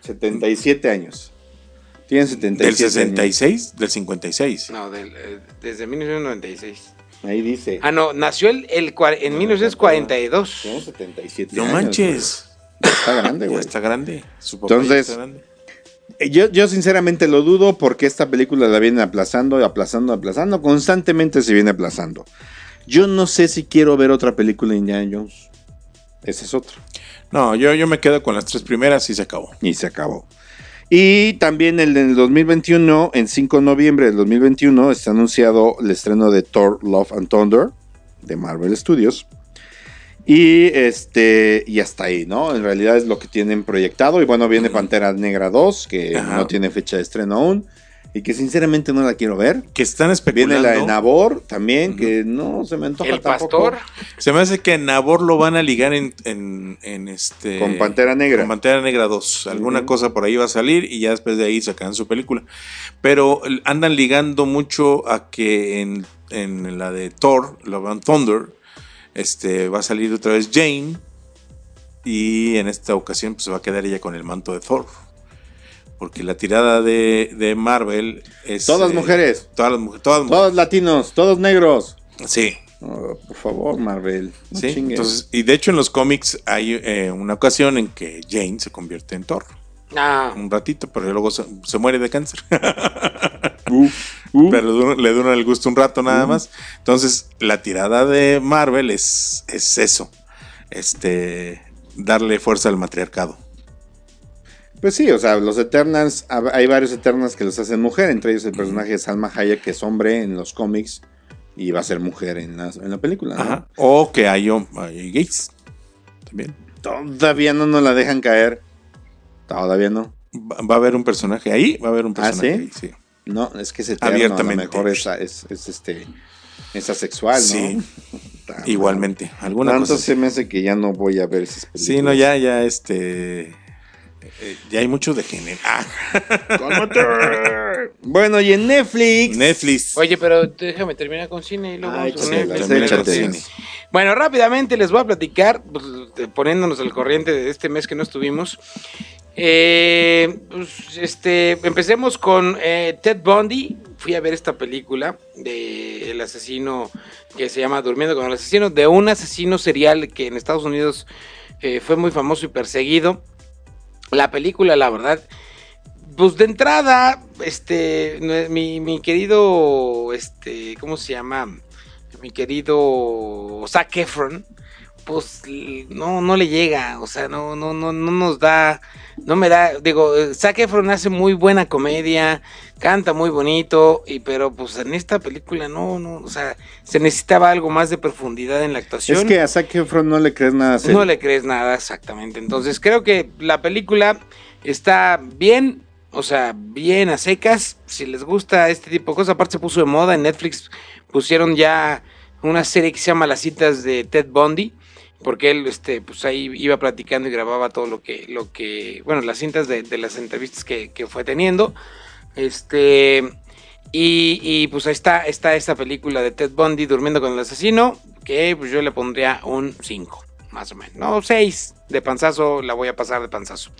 77 años. Tienen 77 Del años. 66, del 56. No, del, eh, desde 1996. Ahí dice. Ah, no, nació el, el en 1942. Tienen 77 No años. manches. Está grande, güey. está grande. Su papá Entonces- ya está grande. Eh, Yo, yo sinceramente lo dudo porque esta película la vienen aplazando, aplazando, aplazando. Constantemente se viene aplazando. Yo no sé si quiero ver otra película de Indiana Jones. Ese es otro. No, yo, yo me quedo con las tres primeras y se acabó. Y se acabó. Y también el del 2021, en 5 de noviembre del 2021, está anunciado el estreno de Thor, Love and Thunder de Marvel Studios. Y este, y hasta ahí, ¿no? En realidad es lo que tienen proyectado. Y bueno, viene Pantera Negra 2, que Ajá. no tiene fecha de estreno aún. Y que sinceramente no la quiero ver. Que están Viene especulando. la de Nabor también, que no se me antoja El tampoco. pastor. Se me hace que Nabor lo van a ligar en, en, en este. Con Pantera Negra. Con Pantera Negra 2. Alguna cosa por ahí va a salir y ya después de ahí sacan su película. Pero andan ligando mucho a que en, en la de Thor, Love and Thunder, este, va a salir otra vez Jane. Y en esta ocasión pues, se va a quedar ella con el manto de Thor. Porque la tirada de, de Marvel es. Todas eh, mujeres. Todas las mujeres. Todas Todos latinos, todos negros. Sí. Oh, por favor, Marvel. no Sí, entonces, y de hecho en los cómics hay eh, una ocasión en que Jane se convierte en Thor. Ah, Un ratito, pero luego se, se muere de cáncer. Uh, uh. pero le dura, le dura el gusto un rato nada más. Entonces, la tirada de Marvel es, es eso. Este darle fuerza al matriarcado. Pues sí, o sea, los Eternals, hay varios Eternals que los hacen mujer, entre ellos el personaje de Salma Hayek, que es hombre en los cómics y va a ser mujer en la, en la película. ¿no? Ajá. O que hay, hay gays. También. Todavía no nos la dejan caer. Todavía no. Va, va a haber un personaje ahí, va a haber un ¿Ah, personaje sí? ahí, sí. No, es que es eterno, Abiertamente. a lo mejor es, es, es, este, es asexual, ¿no? Sí. Igualmente. Alguna Tanto cosa. se me hace que ya no voy a ver esas películas. Sí, no, ya, ya, este. Eh, ya hay mucho de género. Ah, Bueno, y en Netflix. Netflix. oye, pero déjame terminar con cine y luego Ay, vamos con échatelas, Netflix. cine. Bueno, rápidamente les voy a platicar, pues, poniéndonos al corriente de este mes que no estuvimos. Eh, pues, este, empecemos con eh, Ted Bundy. Fui a ver esta película de el asesino que se llama Durmiendo con el asesino, de un asesino serial que en Estados Unidos eh, fue muy famoso y perseguido. La película, la verdad, pues de entrada, este, mi, mi querido, este, ¿cómo se llama? Mi querido Zac Efron, pues no, no le llega, o sea, no, no, no, no nos da, no me da, digo, Zac Efron hace muy buena comedia, canta muy bonito, y pero pues en esta película no, no, o sea, se necesitaba algo más de profundidad en la actuación. Es que a Zac Efron no le crees nada. serio. No le crees nada exactamente. Entonces creo que la película está bien, o sea, bien a secas. Si les gusta este tipo de cosas, aparte se puso de moda en Netflix, pusieron ya una serie que se llama Las citas de Ted Bundy. Porque él, este, pues ahí iba platicando y grababa todo lo que, lo que, bueno, las cintas de, de las entrevistas que, que fue teniendo. Este, y, y, pues ahí está, está esta película de Ted Bundy durmiendo con el asesino, que pues yo le pondría un 5, más o menos. No, 6 de panzazo, la voy a pasar de panzazo.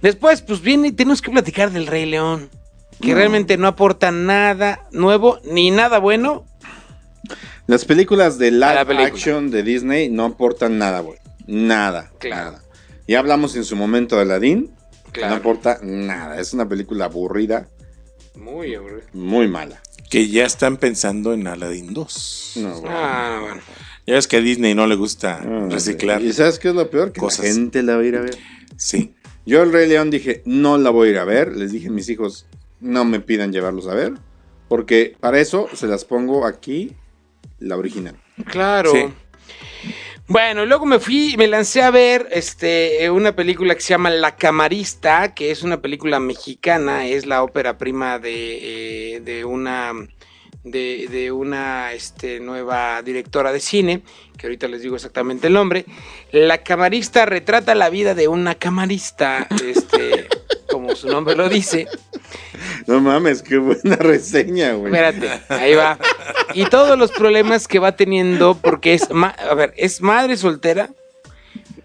Después, pues viene, tenemos que platicar del Rey León, que No. realmente no aporta nada nuevo ni nada bueno. Las películas de A la live película. action de Disney no aportan nada, güey. Nada. Claro. nada. Ya hablamos en su momento de Aladdin. Claro. No aporta nada. Es una película aburrida, Muy aburrido. muy mala. Que ya están pensando en Aladdin 2. No. Ah, bueno. Ya ves que a Disney no le gusta Ah, reciclar. ¿Y sabes qué es lo peor? Que cosas. la gente la va a ir a ver. Sí. Yo el Rey León dije, no la voy a ir a ver. Les dije a mis hijos, no me pidan llevarlos a ver. Porque para eso se las pongo aquí, la original. Claro. Sí. Bueno, luego me fui, me lancé a ver este, una película que se llama La Camarista, que es una película mexicana, es la ópera prima de, eh, de una de, de una este, nueva directora de cine, que ahorita les digo exactamente el nombre. La Camarista retrata la vida de una camarista, este, como su nombre lo dice. No mames, qué buena reseña, güey. Espérate, ahí va. Y todos los problemas que va teniendo, porque es, a ver, es madre soltera.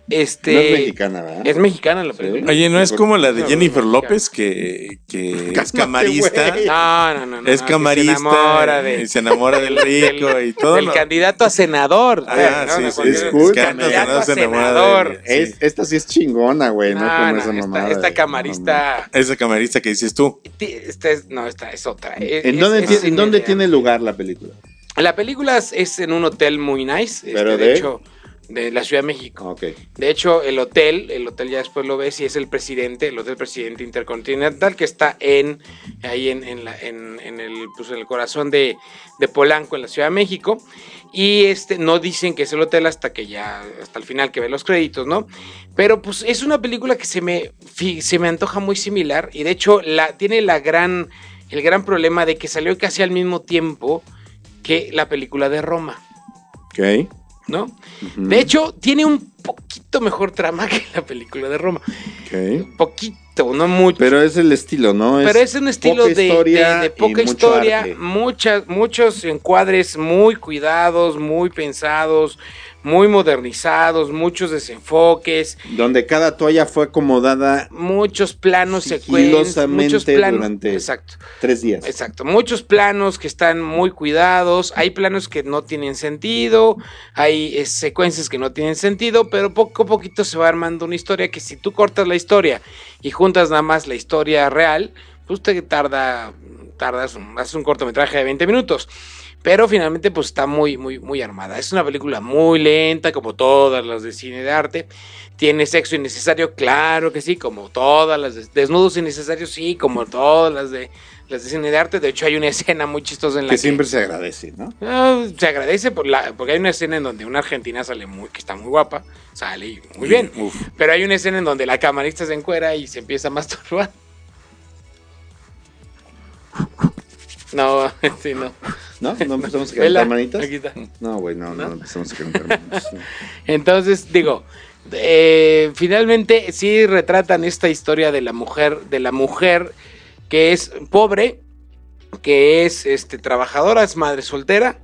Este, No es mexicana, ¿verdad? Es mexicana la película. Oye, ¿no es como la de Jennifer López que, que es camarista? No, no, no. no, Es camarista Se enamora, de- y se enamora del rico y todo. Del lo- candidato a senador. Ah, No, sí, no, sí, cuando es cool. Candidato a de- senador. Sí. Es- esta sí es chingona, güey, no, No, como no, esa esta, mamada. esta de- camarista. Esa camarista que dices tú. Esta es, no, esta es otra. Es- ¿En dónde, es en dónde de- tiene lugar la película? La película es- en un hotel muy nice. este, Pero de de- hecho, de la Ciudad de México. Ok. De hecho, el hotel, el hotel ya después lo ves y es el presidente, el hotel presidente intercontinental que está en ahí en, en la- en- en el, pues, en el corazón de, de Polanco, en la Ciudad de México. Y este no dicen que es el hotel hasta que ya, hasta el final que ve los créditos, ¿no? Pero pues es una película que se me, se me antoja muy similar. Y de hecho, la, tiene la gran, el gran problema de que salió casi al mismo tiempo que la película de Roma. Ok. ¿No? De hecho, tiene un poquito mejor trama que la película de Roma. Poquito, no mucho. Pero es el estilo, ¿no? Pero es un estilo poca de, historia de- poca historia, arte. muchas, muchos encuadres muy cuidados, muy pensados, muy modernizados, muchos desenfoques, Donde cada toalla fue acomodada muchos planos secuencias, Sigilosamente muchos planos, durante- exacto. tres días. Exacto, muchos planos que están muy cuidados, hay planos que no tienen sentido, hay eh, secuencias que no tienen sentido, pero poco a poquito se va armando una historia que si tú cortas la historia y juntas nada más la historia real, pues te tarda, tardas, un- cortometraje de 20 minutos. Pero finalmente pues está muy, muy, muy armada. Es una película muy lenta, como todas las de cine de arte. Tiene sexo innecesario, claro que sí, como todas las de desnudos innecesarios, sí, como todas las de las de cine de arte. De hecho, hay una escena muy chistosa en la Que que, siempre se agradece, ¿no? Ah, se agradece por la, porque hay una escena en donde una argentina sale muy, que está muy guapa, sale y muy bien. Uf. Pero hay una escena en donde la camarista se encuera y se empieza a masturbar. No, sí, no. ¿No? ¿No empezamos a calentar manitas? aquí está. No, güey, no, no, ¿No? empezamos a calentar manitas. no. Entonces, digo, eh, finalmente sí retratan esta historia de la mujer, de la mujer que es pobre, que es este trabajadora, es madre soltera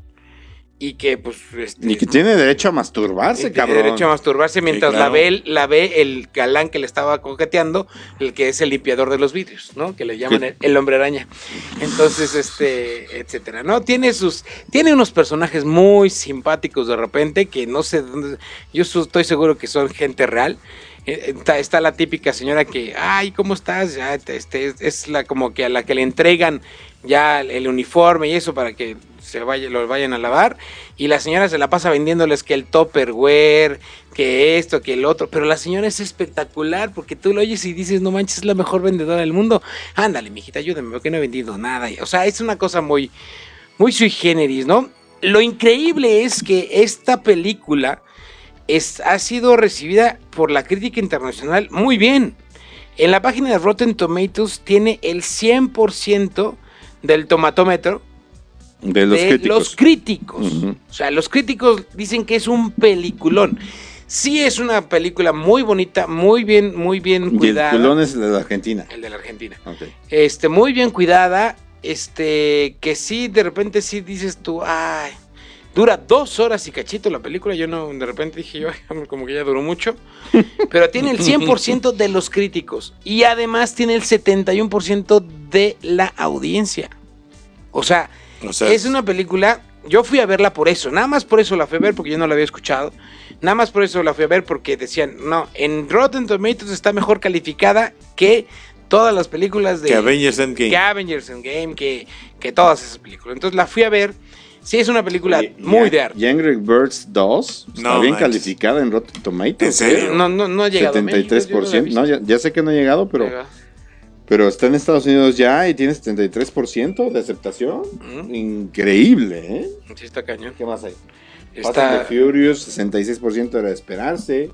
y que pues este, Y que tiene derecho a masturbarse, tiene cabrón. derecho a masturbarse mientras claro. la ve el- la ve el galán que le estaba coqueteando, el que es el limpiador de los vidrios, ¿no? Que le llaman ¿Qué? el, hombre araña. Entonces, este, etcétera, ¿no? Tiene sus, tiene unos personajes muy simpáticos de repente que no sé de dónde, yo estoy seguro que son gente real. Eh, Está, está la típica señora que, ay, ¿cómo estás? Ya, te- este, es, la como que a la que le entregan ya el, uniforme y eso para que se vaya, vayan a lavar. Y la señora se la pasa vendiéndoles que el topperware, que esto, que el otro. Pero la señora es espectacular porque tú lo oyes y dices, no manches, es la mejor vendedora del mundo. Ándale, mijita, ayúdame, porque no he vendido nada. O sea, es una cosa muy, muy sui generis, ¿no? Lo increíble es que esta película es- ha sido recibida por la crítica internacional muy bien. En la página de Rotten Tomatoes tiene el 100% del tomatómetro De los de críticos. los críticos. Ujú. O sea, los críticos dicen que es un peliculón. Sí es una película muy bonita, muy bien, muy bien y el cuidada. culón es el de la Argentina. El de la Argentina. Este, muy bien cuidada. Este, que sí, de repente sí dices tú, ay, dura dos horas y cachito la película. Yo no, de repente dije yo, "Ay, como que ya duró mucho. Pero tiene el 100% de los críticos. Y además tiene el 71% de la audiencia. O sea, O sea, es una película. Yo fui a verla por eso, nada más por eso la fui a ver porque yo no la había escuchado. Nada más por eso la fui a ver porque decían, no, en Rotten Tomatoes está mejor calificada que todas las películas de que Avengers Endgame. que Avengers Endgame, que, que todas esas películas. Entonces la fui a ver. Sí, es una película Y- muy y- de arte. y Angry Birds 2 está No bien manches. calificada en Rotten Tomatoes. ¿En serio? No, no, no ha llegado a México, yo no la he 73%. visto. No, ya, ya sé que no ha llegado, pero, Llega. pero está en Estados Unidos ya y tiene 73% de aceptación. Ujú. Increíble, ¿eh? Sí, está cañón. ¿Qué más hay? Fast and Está, the Furious, 66% era de esperarse.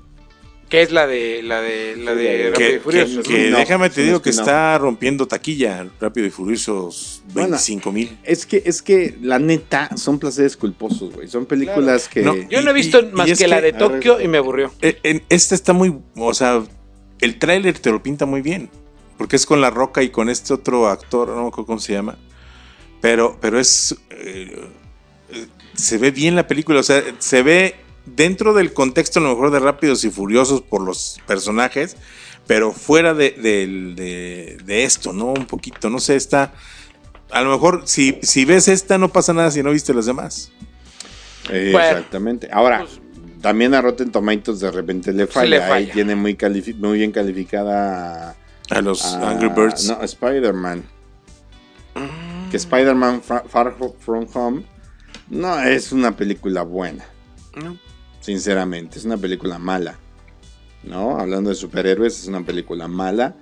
¿Qué es la de la de la de Rápido Que, y Furioso? que- que No, déjame te digo que está rompiendo taquilla. Rápido y Furiosos Bueno, 25 mil. Es que, es que, la neta, son placeres culposos, güey. Son películas que... No, Yo no he visto y- más y que, la que- de Tokio y me aburrió. Eh, Esta está muy. O sea, el tráiler te lo pinta muy bien. Porque es con La Roca y con este otro actor, no me acuerdo cómo se llama. Pero, pero es. eh, eh, se ve bien la película. O sea, se ve dentro del contexto, a lo mejor, de Rápidos y Furiosos por los personajes. Pero fuera de, de- de esto, ¿no? Un poquito. No sé, está. A lo mejor, si, si ves esta, no pasa nada si no viste las demás. Eh, Bueno, exactamente. Ahora, pues- también a Rotten Tomatoes de repente le falla. le Ahí tiene muy, muy bien calificada A los a- Angry Birds. No, Spider-Man. Mm. Que Spider-Man Far From Home no es una película buena, No. Sinceramente. Es una película mala. ¿No? Hablando de superhéroes, es una película mala.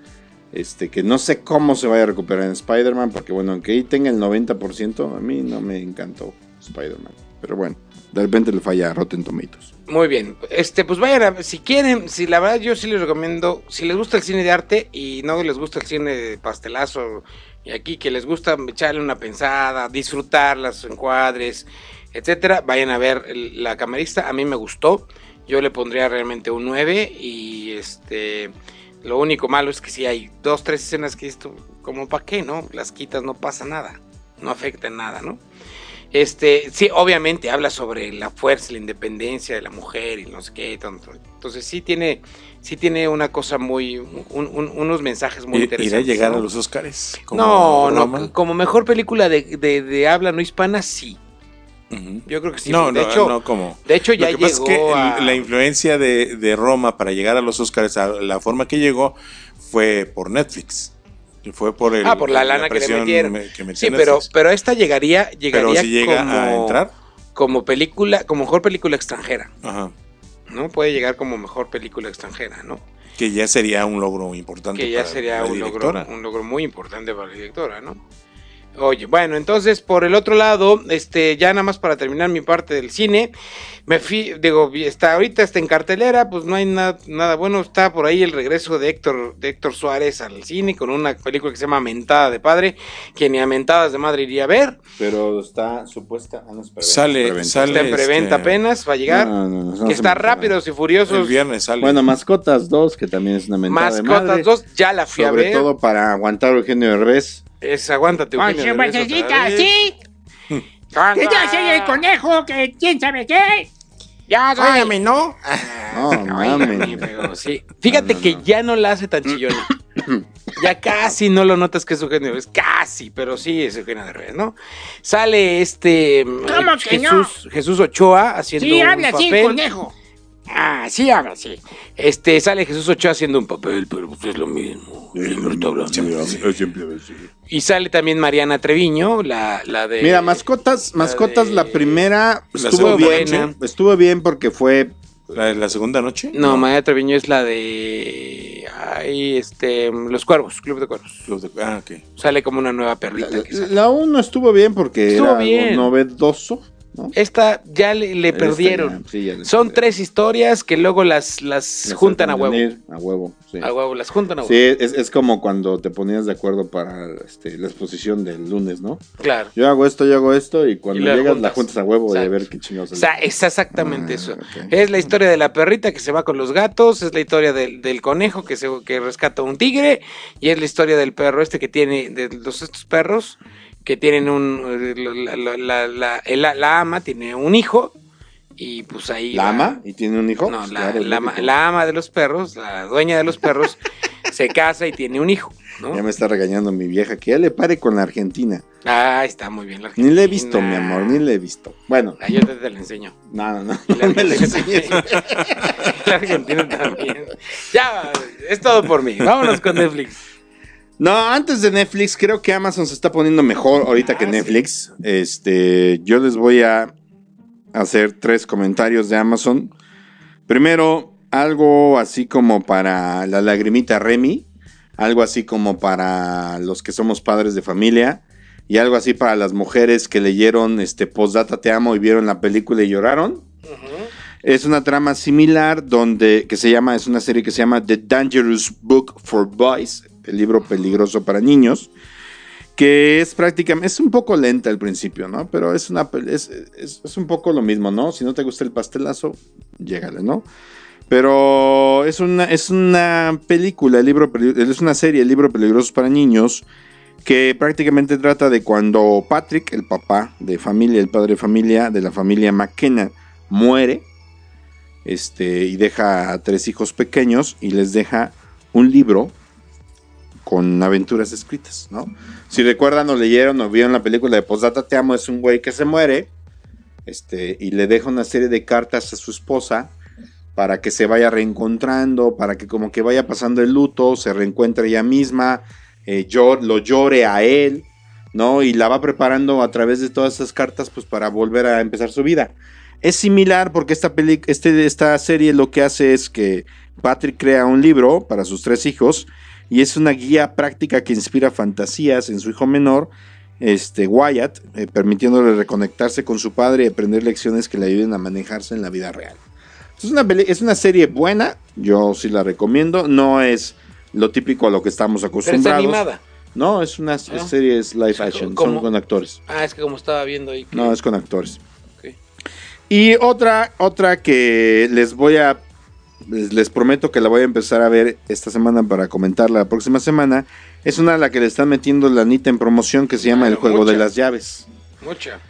Este, que no sé cómo se vaya a recuperar en Spider-Man, porque bueno, aunque ahí tenga el 90%, a mí no me encantó Spider-Man. Pero bueno, de repente le falla a Rotten Tomatoes. Muy bien. Este, pues vayan a si quieren, si la verdad yo sí les recomiendo, si les gusta el cine de arte y no les gusta el cine de pastelazo y aquí que les gusta echarle una pensada, disfrutar los encuadres, etcétera, vayan a ver la camarista, a mí me gustó. Yo le pondría realmente un 9 y este lo único malo es que si hay dos, tres escenas que esto como para qué, ¿no? Las quitas, no pasa nada. No afecta en nada, ¿no? Este, sí, obviamente habla sobre la fuerza, la independencia de la mujer y no sé qué. tanto. Entonces sí tiene, sí tiene una cosa muy, un- un- unos mensajes muy interesantes. ¿Irá a llegar ¿no? a los Oscars? No, Roma? no, como mejor película de, de- de habla no hispana, sí. Yo creo que sí. no, de no, hecho, no, como. de hecho ya Lo que pasa llegó es que a- la influencia de, de Roma para llegar a los Oscars, a la forma que llegó, fue por Netflix. Fue por el, Ah, por la lana que le metieron. me- que Sí, pero, Netflix. pero esta llegaría, llegaría Pero si llega como, a entrar, como película, como mejor película extranjera, ajá, ¿no? Puede llegar como mejor película extranjera, ¿no? que ya sería un logro importante. que ya para sería la un logro, un logro muy importante para la directora, ¿no? Oye, bueno, entonces por el otro lado, este, ya nada más para terminar mi parte del cine, me fui, digo, está ahorita está en cartelera, pues no hay nada, nada bueno, está por ahí el regreso de Héctor, de Héctor Suárez al cine con una película que se llama Mentada de Padre, que ni a Mentadas de Madre iría a ver, Pero está supuesta. Ah, no, es preventa, Sale- preventa. sale- está en preventa este, apenas, va a llegar, No, no, no, no que está Rápidos y El Furiosos, viernes sale. Bueno, Mascotas 2, que también es una mentada de Mascotas madre. 2, ya la fui a Sobre ver, todo para aguantar a Eugenio Derbez. Es aguántate, Eugenio, Con su sí. Que yo soy el conejo, que quién sabe qué. Ya soy. ¿no? No, Ay, mames. pero sí. Fíjate No, no, que no. ya no la hace tan chillona. ya casi no lo notas que es Eugenio Derbez, casi, pero sí es Eugenio Derbez, ¿no? Sale este ¿Cómo eh, que no? Jesús, Jesús Ochoa haciendo Sí, un habla así, papel. conejo. Ah, sí habla así. Este sale Jesús Ochoa haciendo un papel, pero pues es lo mismo. Siempre está hablando. Y sale también Mariana Treviño, la, la de Mira, Mascotas, Mascotas, de- la primera La estuvo bien. buena. Estuvo bien porque fue. ¿La, la segunda noche? No, Mariana Treviño es la de ay, este Los Cuervos, Club de Cuervos. De- Ah, ok. Sale como una nueva perrita que sale. La 1 estuvo bien porque Estuvo era bien. algo novedoso. ¿No? Esta ya le, le Esta perdieron. ya- sí, ya le Son perdieron. tres historias que luego las, las juntan a huevo. A huevo, sí. A huevo, las juntan a huevo. Sí, es, es como cuando te ponías de acuerdo para este, la exposición del lunes, ¿no? Claro. Yo hago esto, yo hago esto, y cuando Y llegas juntas. la juntas a huevo y a ver qué chingados O sea, es exactamente Ah, eso. Es la historia de la perrita que se va con los gatos, es la historia del, del conejo que, se, que rescata un tigre, y es la historia del perro este que tiene, de los estos perros que tienen un, la, la, la, la- ama tiene un hijo, y pues ahí... ¿La ama? ¿Y tiene un hijo? No, Pues la, claro, la, ama de los perros, la dueña de los perros, se casa y tiene un hijo, ¿no? Ya me está regañando mi vieja, que ya le pare con la Argentina. Ah, está muy bien la Ni Argentina. le he visto, mi amor, ni le he visto. Bueno, Ah, yo te, te la enseño. no, no, no, me la enseñes. La Argentina también. Ya, es todo por mí. Vámonos con Netflix. No, antes de Netflix, creo que Amazon se está poniendo mejor ahorita que Ah, Netflix. Este, yo les voy a hacer tres comentarios de Amazon. Primero, algo así como para la lagrimita Remy, algo así como para los que somos padres de familia y algo así para las mujeres que leyeron este Postdata Te Amo y vieron la película y lloraron. Es una trama similar donde que se llama es una serie que se llama The Dangerous Book for Boys, el libro peligroso para niños, que es prácticamente es un poco lenta al principio, ¿no? Pero es una es, es- un poco lo mismo, ¿no? Si no te gusta el pastelazo, llégale, ¿no? Pero es una es una película, el libro es una serie, el libro peligroso para niños que prácticamente trata de cuando Patrick, el papá de familia, el padre de familia de la familia McKenna, muere este, y deja a tres hijos pequeños y les deja un libro con aventuras escritas, ¿no? Si recuerdan o leyeron o vieron la película de Posdata Te Amo, es un güey que se muere este, y le deja una serie de cartas a su esposa para que se vaya reencontrando, para que como que vaya pasando el luto, se reencuentre ella misma, eh, llor- lo llore a él, ¿no? Y la va preparando a través de todas esas cartas, pues para volver a empezar su vida. Es similar porque esta, peli- este, esta serie lo que hace es que Patrick crea un libro para sus tres hijos y es una guía práctica que inspira fantasías en su hijo menor, este Wyatt, eh, permitiéndole reconectarse con su padre y aprender lecciones que le ayuden a manejarse en la vida real. Es una, es una serie buena, yo sí la recomiendo, no es lo típico a lo que estamos Pero está acostumbrados. animada. No, es una Ah. serie es live action, ¿Cómo? son con actores. Ah, es que como estaba viendo ahí. que- No, es con actores. Ok. Y otra, otra que les voy a. Les, prometo que la voy a empezar a ver esta semana para comentarla la próxima semana. Es una a la que le están metiendo la anita en promoción que se llama Ah, El Juego de las Llaves. Mucha.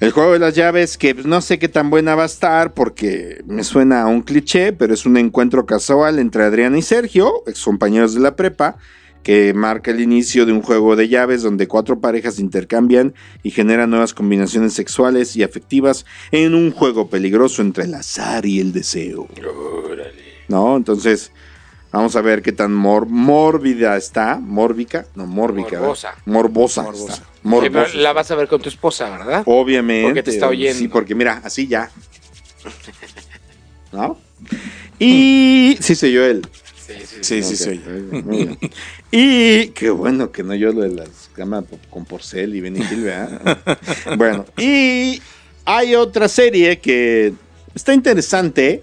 El juego de las llaves, que no sé qué tan buena va a estar porque me suena a un cliché, pero es un encuentro casual entre Adriana y Sergio, ex compañeros de la prepa, que marca el inicio de un juego de llaves donde cuatro parejas intercambian y generan nuevas combinaciones sexuales y afectivas en un juego peligroso entre el azar y el deseo. ¿No? Entonces, vamos a ver qué tan mor- mórbida está. ¿Mórbica? No, mórbica. ¿verdad? Morbosa. Morbosa. Morbosa. está. Sí, la vas a ver con tu esposa, ¿verdad? Obviamente. Porque te está oyendo. Sí, porque mira, así ya. ¿No? Y sí se oyó él. Sí, sí, sí. Y qué bueno que no yo lo de las camas con porcel y Benny Hill, ¿verdad? bueno, y hay otra serie que está interesante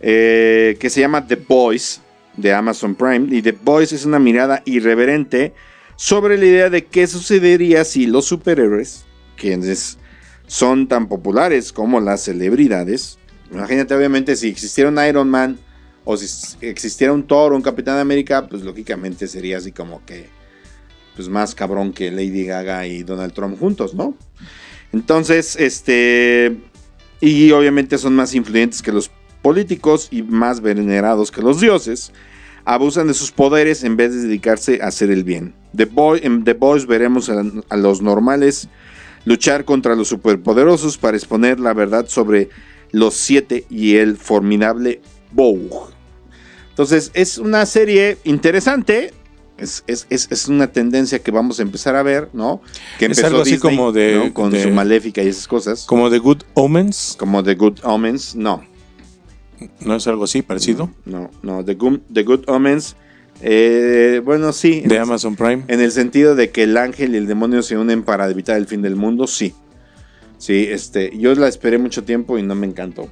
eh, que se llama The Boys de Amazon Prime. Y The Boys es una mirada irreverente sobre la idea de qué sucedería si los superhéroes, quienes son tan populares como las celebridades, imagínate obviamente si existiera un Iron Man o si existiera un Thor o un Capitán América, pues lógicamente sería así como que pues más cabrón que Lady Gaga y Donald Trump juntos, ¿no? Entonces, este y obviamente son más influyentes que los políticos y más venerados que los dioses. Abusan de sus poderes en vez de dedicarse a hacer el bien. The en The Boys veremos a, a los normales luchar contra los superpoderosos para exponer la verdad sobre los siete y el formidable Bow. Entonces, es una serie interesante. Es, es- es- es una tendencia que vamos a empezar a ver, ¿no? Que Es algo así como de- ¿no? Con de- su maléfica y esas cosas. Como The Good Omens, Como The Good Omens, no. ¿no es algo así parecido? No, no. The Good, The Good Omens, eh, bueno, sí. De Amazon Prime. En el sentido de que el ángel y el demonio se unen para evitar el fin del mundo, sí. Sí, este, yo la esperé mucho tiempo y no me encantó.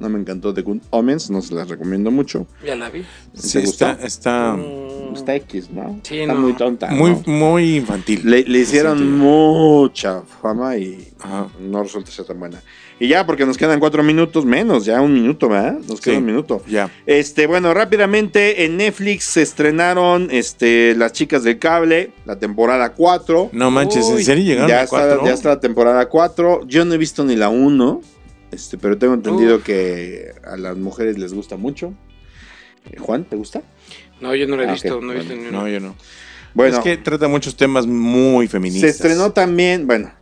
No me encantó The Good Omens, no se las recomiendo mucho. Ya la vi. Sí, está, está Mm, Está X, ¿no? Sí, Está no. muy tonta. muy, ¿no? muy infantil. Le, le hicieron mucha fama y Ajá. no resulta ser tan buena. Y ya, porque nos quedan cuatro minutos menos, ya un minuto, ¿verdad? Nos queda Sí. un minuto. Ya. Este, bueno, rápidamente en Netflix se estrenaron este, Las Chicas del Cable, la temporada 4. No manches, ¿en serio llegaron Ya a está, cuatro? ya está la temporada 4. Yo no he visto ni la 1, este, pero tengo entendido Uf. que a las mujeres les gusta mucho. Eh, Juan, ¿te gusta? No, yo no la he Ah, visto, no he visto bueno. ni una. No, yo no. Bueno, es que trata muchos temas muy se feministas. estrenó también, bueno,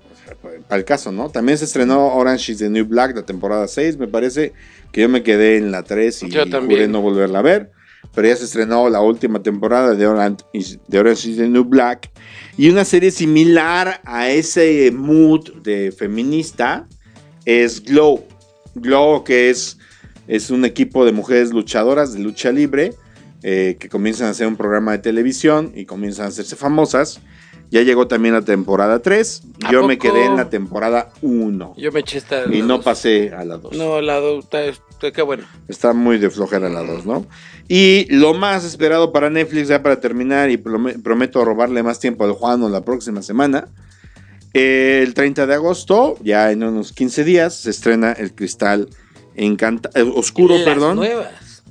para el caso, ¿no? También se estrenó Orange is the New Black, la temporada 6, me parece, que yo me quedé en la 3 y Yo juré no volverla a ver. Pero ya se estrenó la última temporada de Orange is, de Orange is the New Black. Y una serie similar a ese mood de feminista es Glow. Glow, que es, es un equipo de mujeres luchadoras de lucha libre eh, que comienzan a hacer un programa de televisión y comienzan a hacerse famosas. Ya llegó también la temporada 3. ¿A Yo me quedé en la temporada 1 Yo me eché esta. y no dos. pasé a la 2. No, la do- está, Qué- bueno. Está muy de flojera la 2, ¿no? Y lo más esperado para Netflix, ya para terminar, y prome- prometo robarle más tiempo al Juano la próxima semana. El 30 de agosto, ya en unos 15 días, se estrena El Cristal encanta eh, Oscuro, Las perdón. nuevas.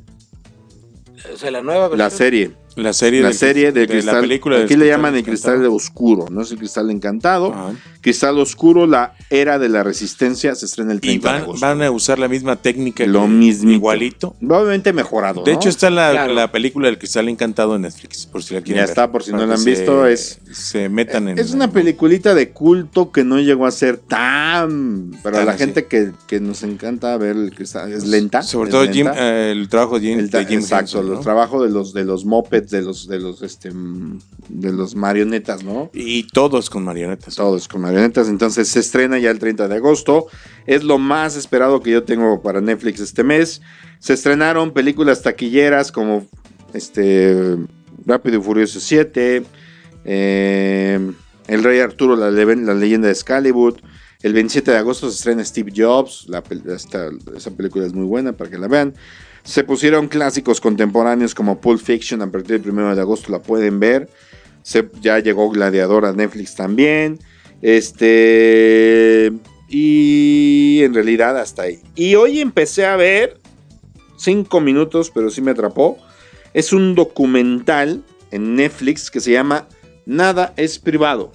O sea, la nueva La versión. serie. La serie, La del- serie de, de cristal. la película del aquí le llaman el cristal oscuro, no es el cristal encantado. Ajá. Cristal oscuro, la era de la resistencia, se estrena el Y 30 de van, agosto. van a usar la misma técnica. Lo mismo. Igualito. Obviamente mejorado. De ¿no? hecho, está la, Claro. la película del Cristal Encantado en Netflix, por si la quieren Ya ver. está, por si no la han se- visto, es- Se metan en... Es una peliculita de culto que no llegó a ser tan. Pero a la así. gente que, que nos encanta ver el cristal es lenta. Sobre es todo lenta. Jim, eh, el trabajo de Jim, El de Jim exacto, Henson, ¿no? trabajos de los de los de los de los este mm, de los marionetas, ¿no? Y todos con marionetas. Todos con marionetas. Entonces se estrena ya el 30 de agosto. Es lo más esperado que yo tengo para Netflix este mes. Se estrenaron películas taquilleras como este Rápido y Furioso 7, eh, El Rey Arturo, la, la leyenda de Excalibur. El 27 de agosto se estrena Steve Jobs. La esta- esa película es muy buena para que la vean. Se pusieron clásicos contemporáneos como Pulp Fiction. A partir del 1 de agosto la pueden ver. Ya llegó Gladiador a Netflix también. Este. Y en realidad hasta ahí. Y hoy empecé a ver. Cinco minutos, pero sí me atrapó. Es un documental en Netflix que se llama Nada es privado.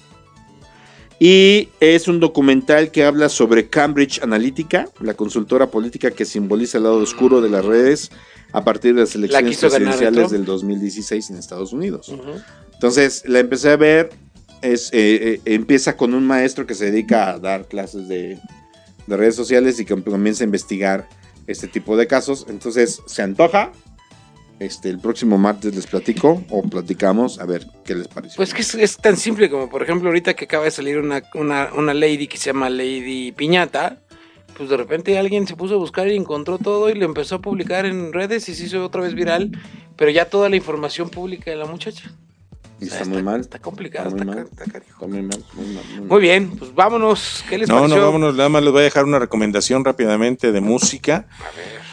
Y es un documental que habla sobre Cambridge Analytica, la consultora política que simboliza el lado oscuro de las redes a partir de las elecciones presidenciales del 2016 en Estados Unidos. Entonces la empecé a ver. Es, eh, eh, empieza con un maestro que se dedica a dar clases de, de redes sociales y que comienza a investigar este tipo de casos. Entonces se antoja. Este, el próximo martes les platico o platicamos a ver qué les pareció. Pues que es, es tan simple como, por ejemplo, ahorita que acaba de salir una, una, una lady que se llama Lady Piñata, pues de repente alguien se puso a buscar y encontró todo y lo empezó a publicar en redes y se hizo otra vez viral, pero ya toda la información pública de la muchacha. Y O sea, está, muy mal. Está complicado, Está muy ca- mal. está canijo. Está muy mal. Muy mal, muy mal. Muy bien, pues vámonos. ¿Qué les No, pareció? no, vámonos. Nada más les voy a dejar una recomendación rápidamente de música. A ver.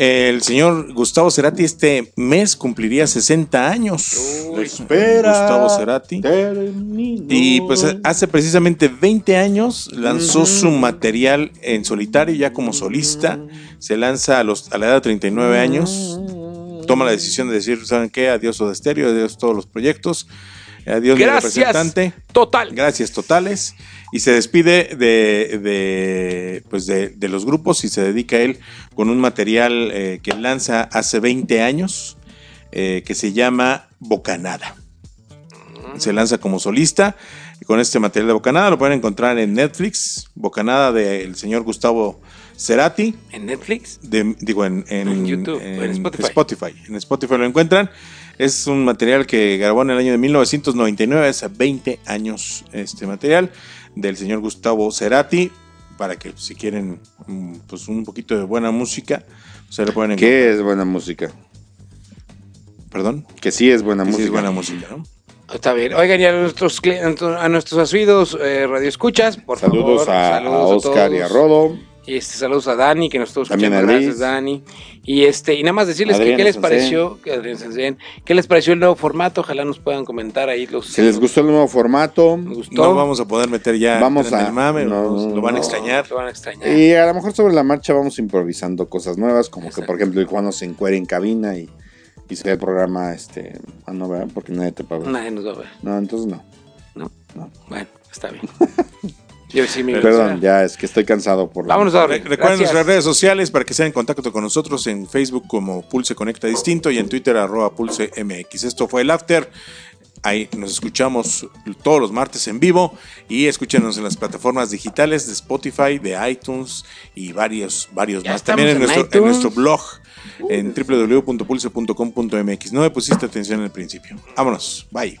El señor Gustavo Cerati este mes cumpliría 60 años. Uy, Espera. Gustavo Cerati. Termino. Y pues hace precisamente 20 años lanzó su material en solitario, ya como solista. Se lanza a, los, a la edad de 39 años. Toma la decisión de decir, ¿saben qué? Adiós Soda Stereo, adiós todos los proyectos. Adiós mi Gracias. representante. Total. Gracias totales. Y se despide de, de, pues de, de los grupos y se dedica él con un material eh, que lanza hace 20 años eh, que se llama Bocanada. Se lanza como solista con este material de Bocanada lo pueden encontrar en Netflix. Bocanada del señor Gustavo Cerati. ¿En Netflix? de- digo, en, en, En YouTube, en Spotify. Spotify. En Spotify lo encuentran. Es un material que grabó en el año de 1999, hace 20 años este material del señor Gustavo Cerati, para que si quieren mm, pues un poquito de buena música, se lo pueden encontrar. ¿Qué es buena música? Perdón. Que sí es buena Que sí música. es buena música, ¿no? Está bien. Oigan, y a nuestros, a nuestros asiduos eh, radioescuchas, por Saludos, favor. a, a saludos Oscar y a. Rodo. Y este, saludos a Dani, que nos estuvo También escuchando. a. Gracias, Dani. Y este, y nada más decirles que qué les pareció, qué les pareció el nuevo formato. Ojalá nos puedan comentar ahí los. Si les gustó el nuevo formato. Gustó. No vamos a poder meter ya Vamos en a- el mame, no, nos- lo van a no. extrañar. Lo van a extrañar. Y a lo mejor sobre la marcha vamos improvisando cosas nuevas, como que por ejemplo el Juan se encuere en cabina y, y se ve el programa, este, ah, no, ¿verdad? Porque nadie te paga. Nadie nos va a ver. No, entonces no. ¿no? No. Bueno, está bien. Yo sí me Perdón, ya es que estoy cansado por la- Vámonos a. Recuerden Gracias. nuestras redes sociales para que sean en contacto con nosotros en Facebook como Pulse Conecta Distinto y en Twitter arroba Pulse MX. Esto fue el After. Ahí nos escuchamos todos los martes en vivo y escúchenos en las plataformas digitales de Spotify, de iTunes y varios, varios Ya más. También en nuestro, en iTunes. nuestro blog en www.pulse.com.mx. No me pusiste atención al principio. Vámonos. Bye.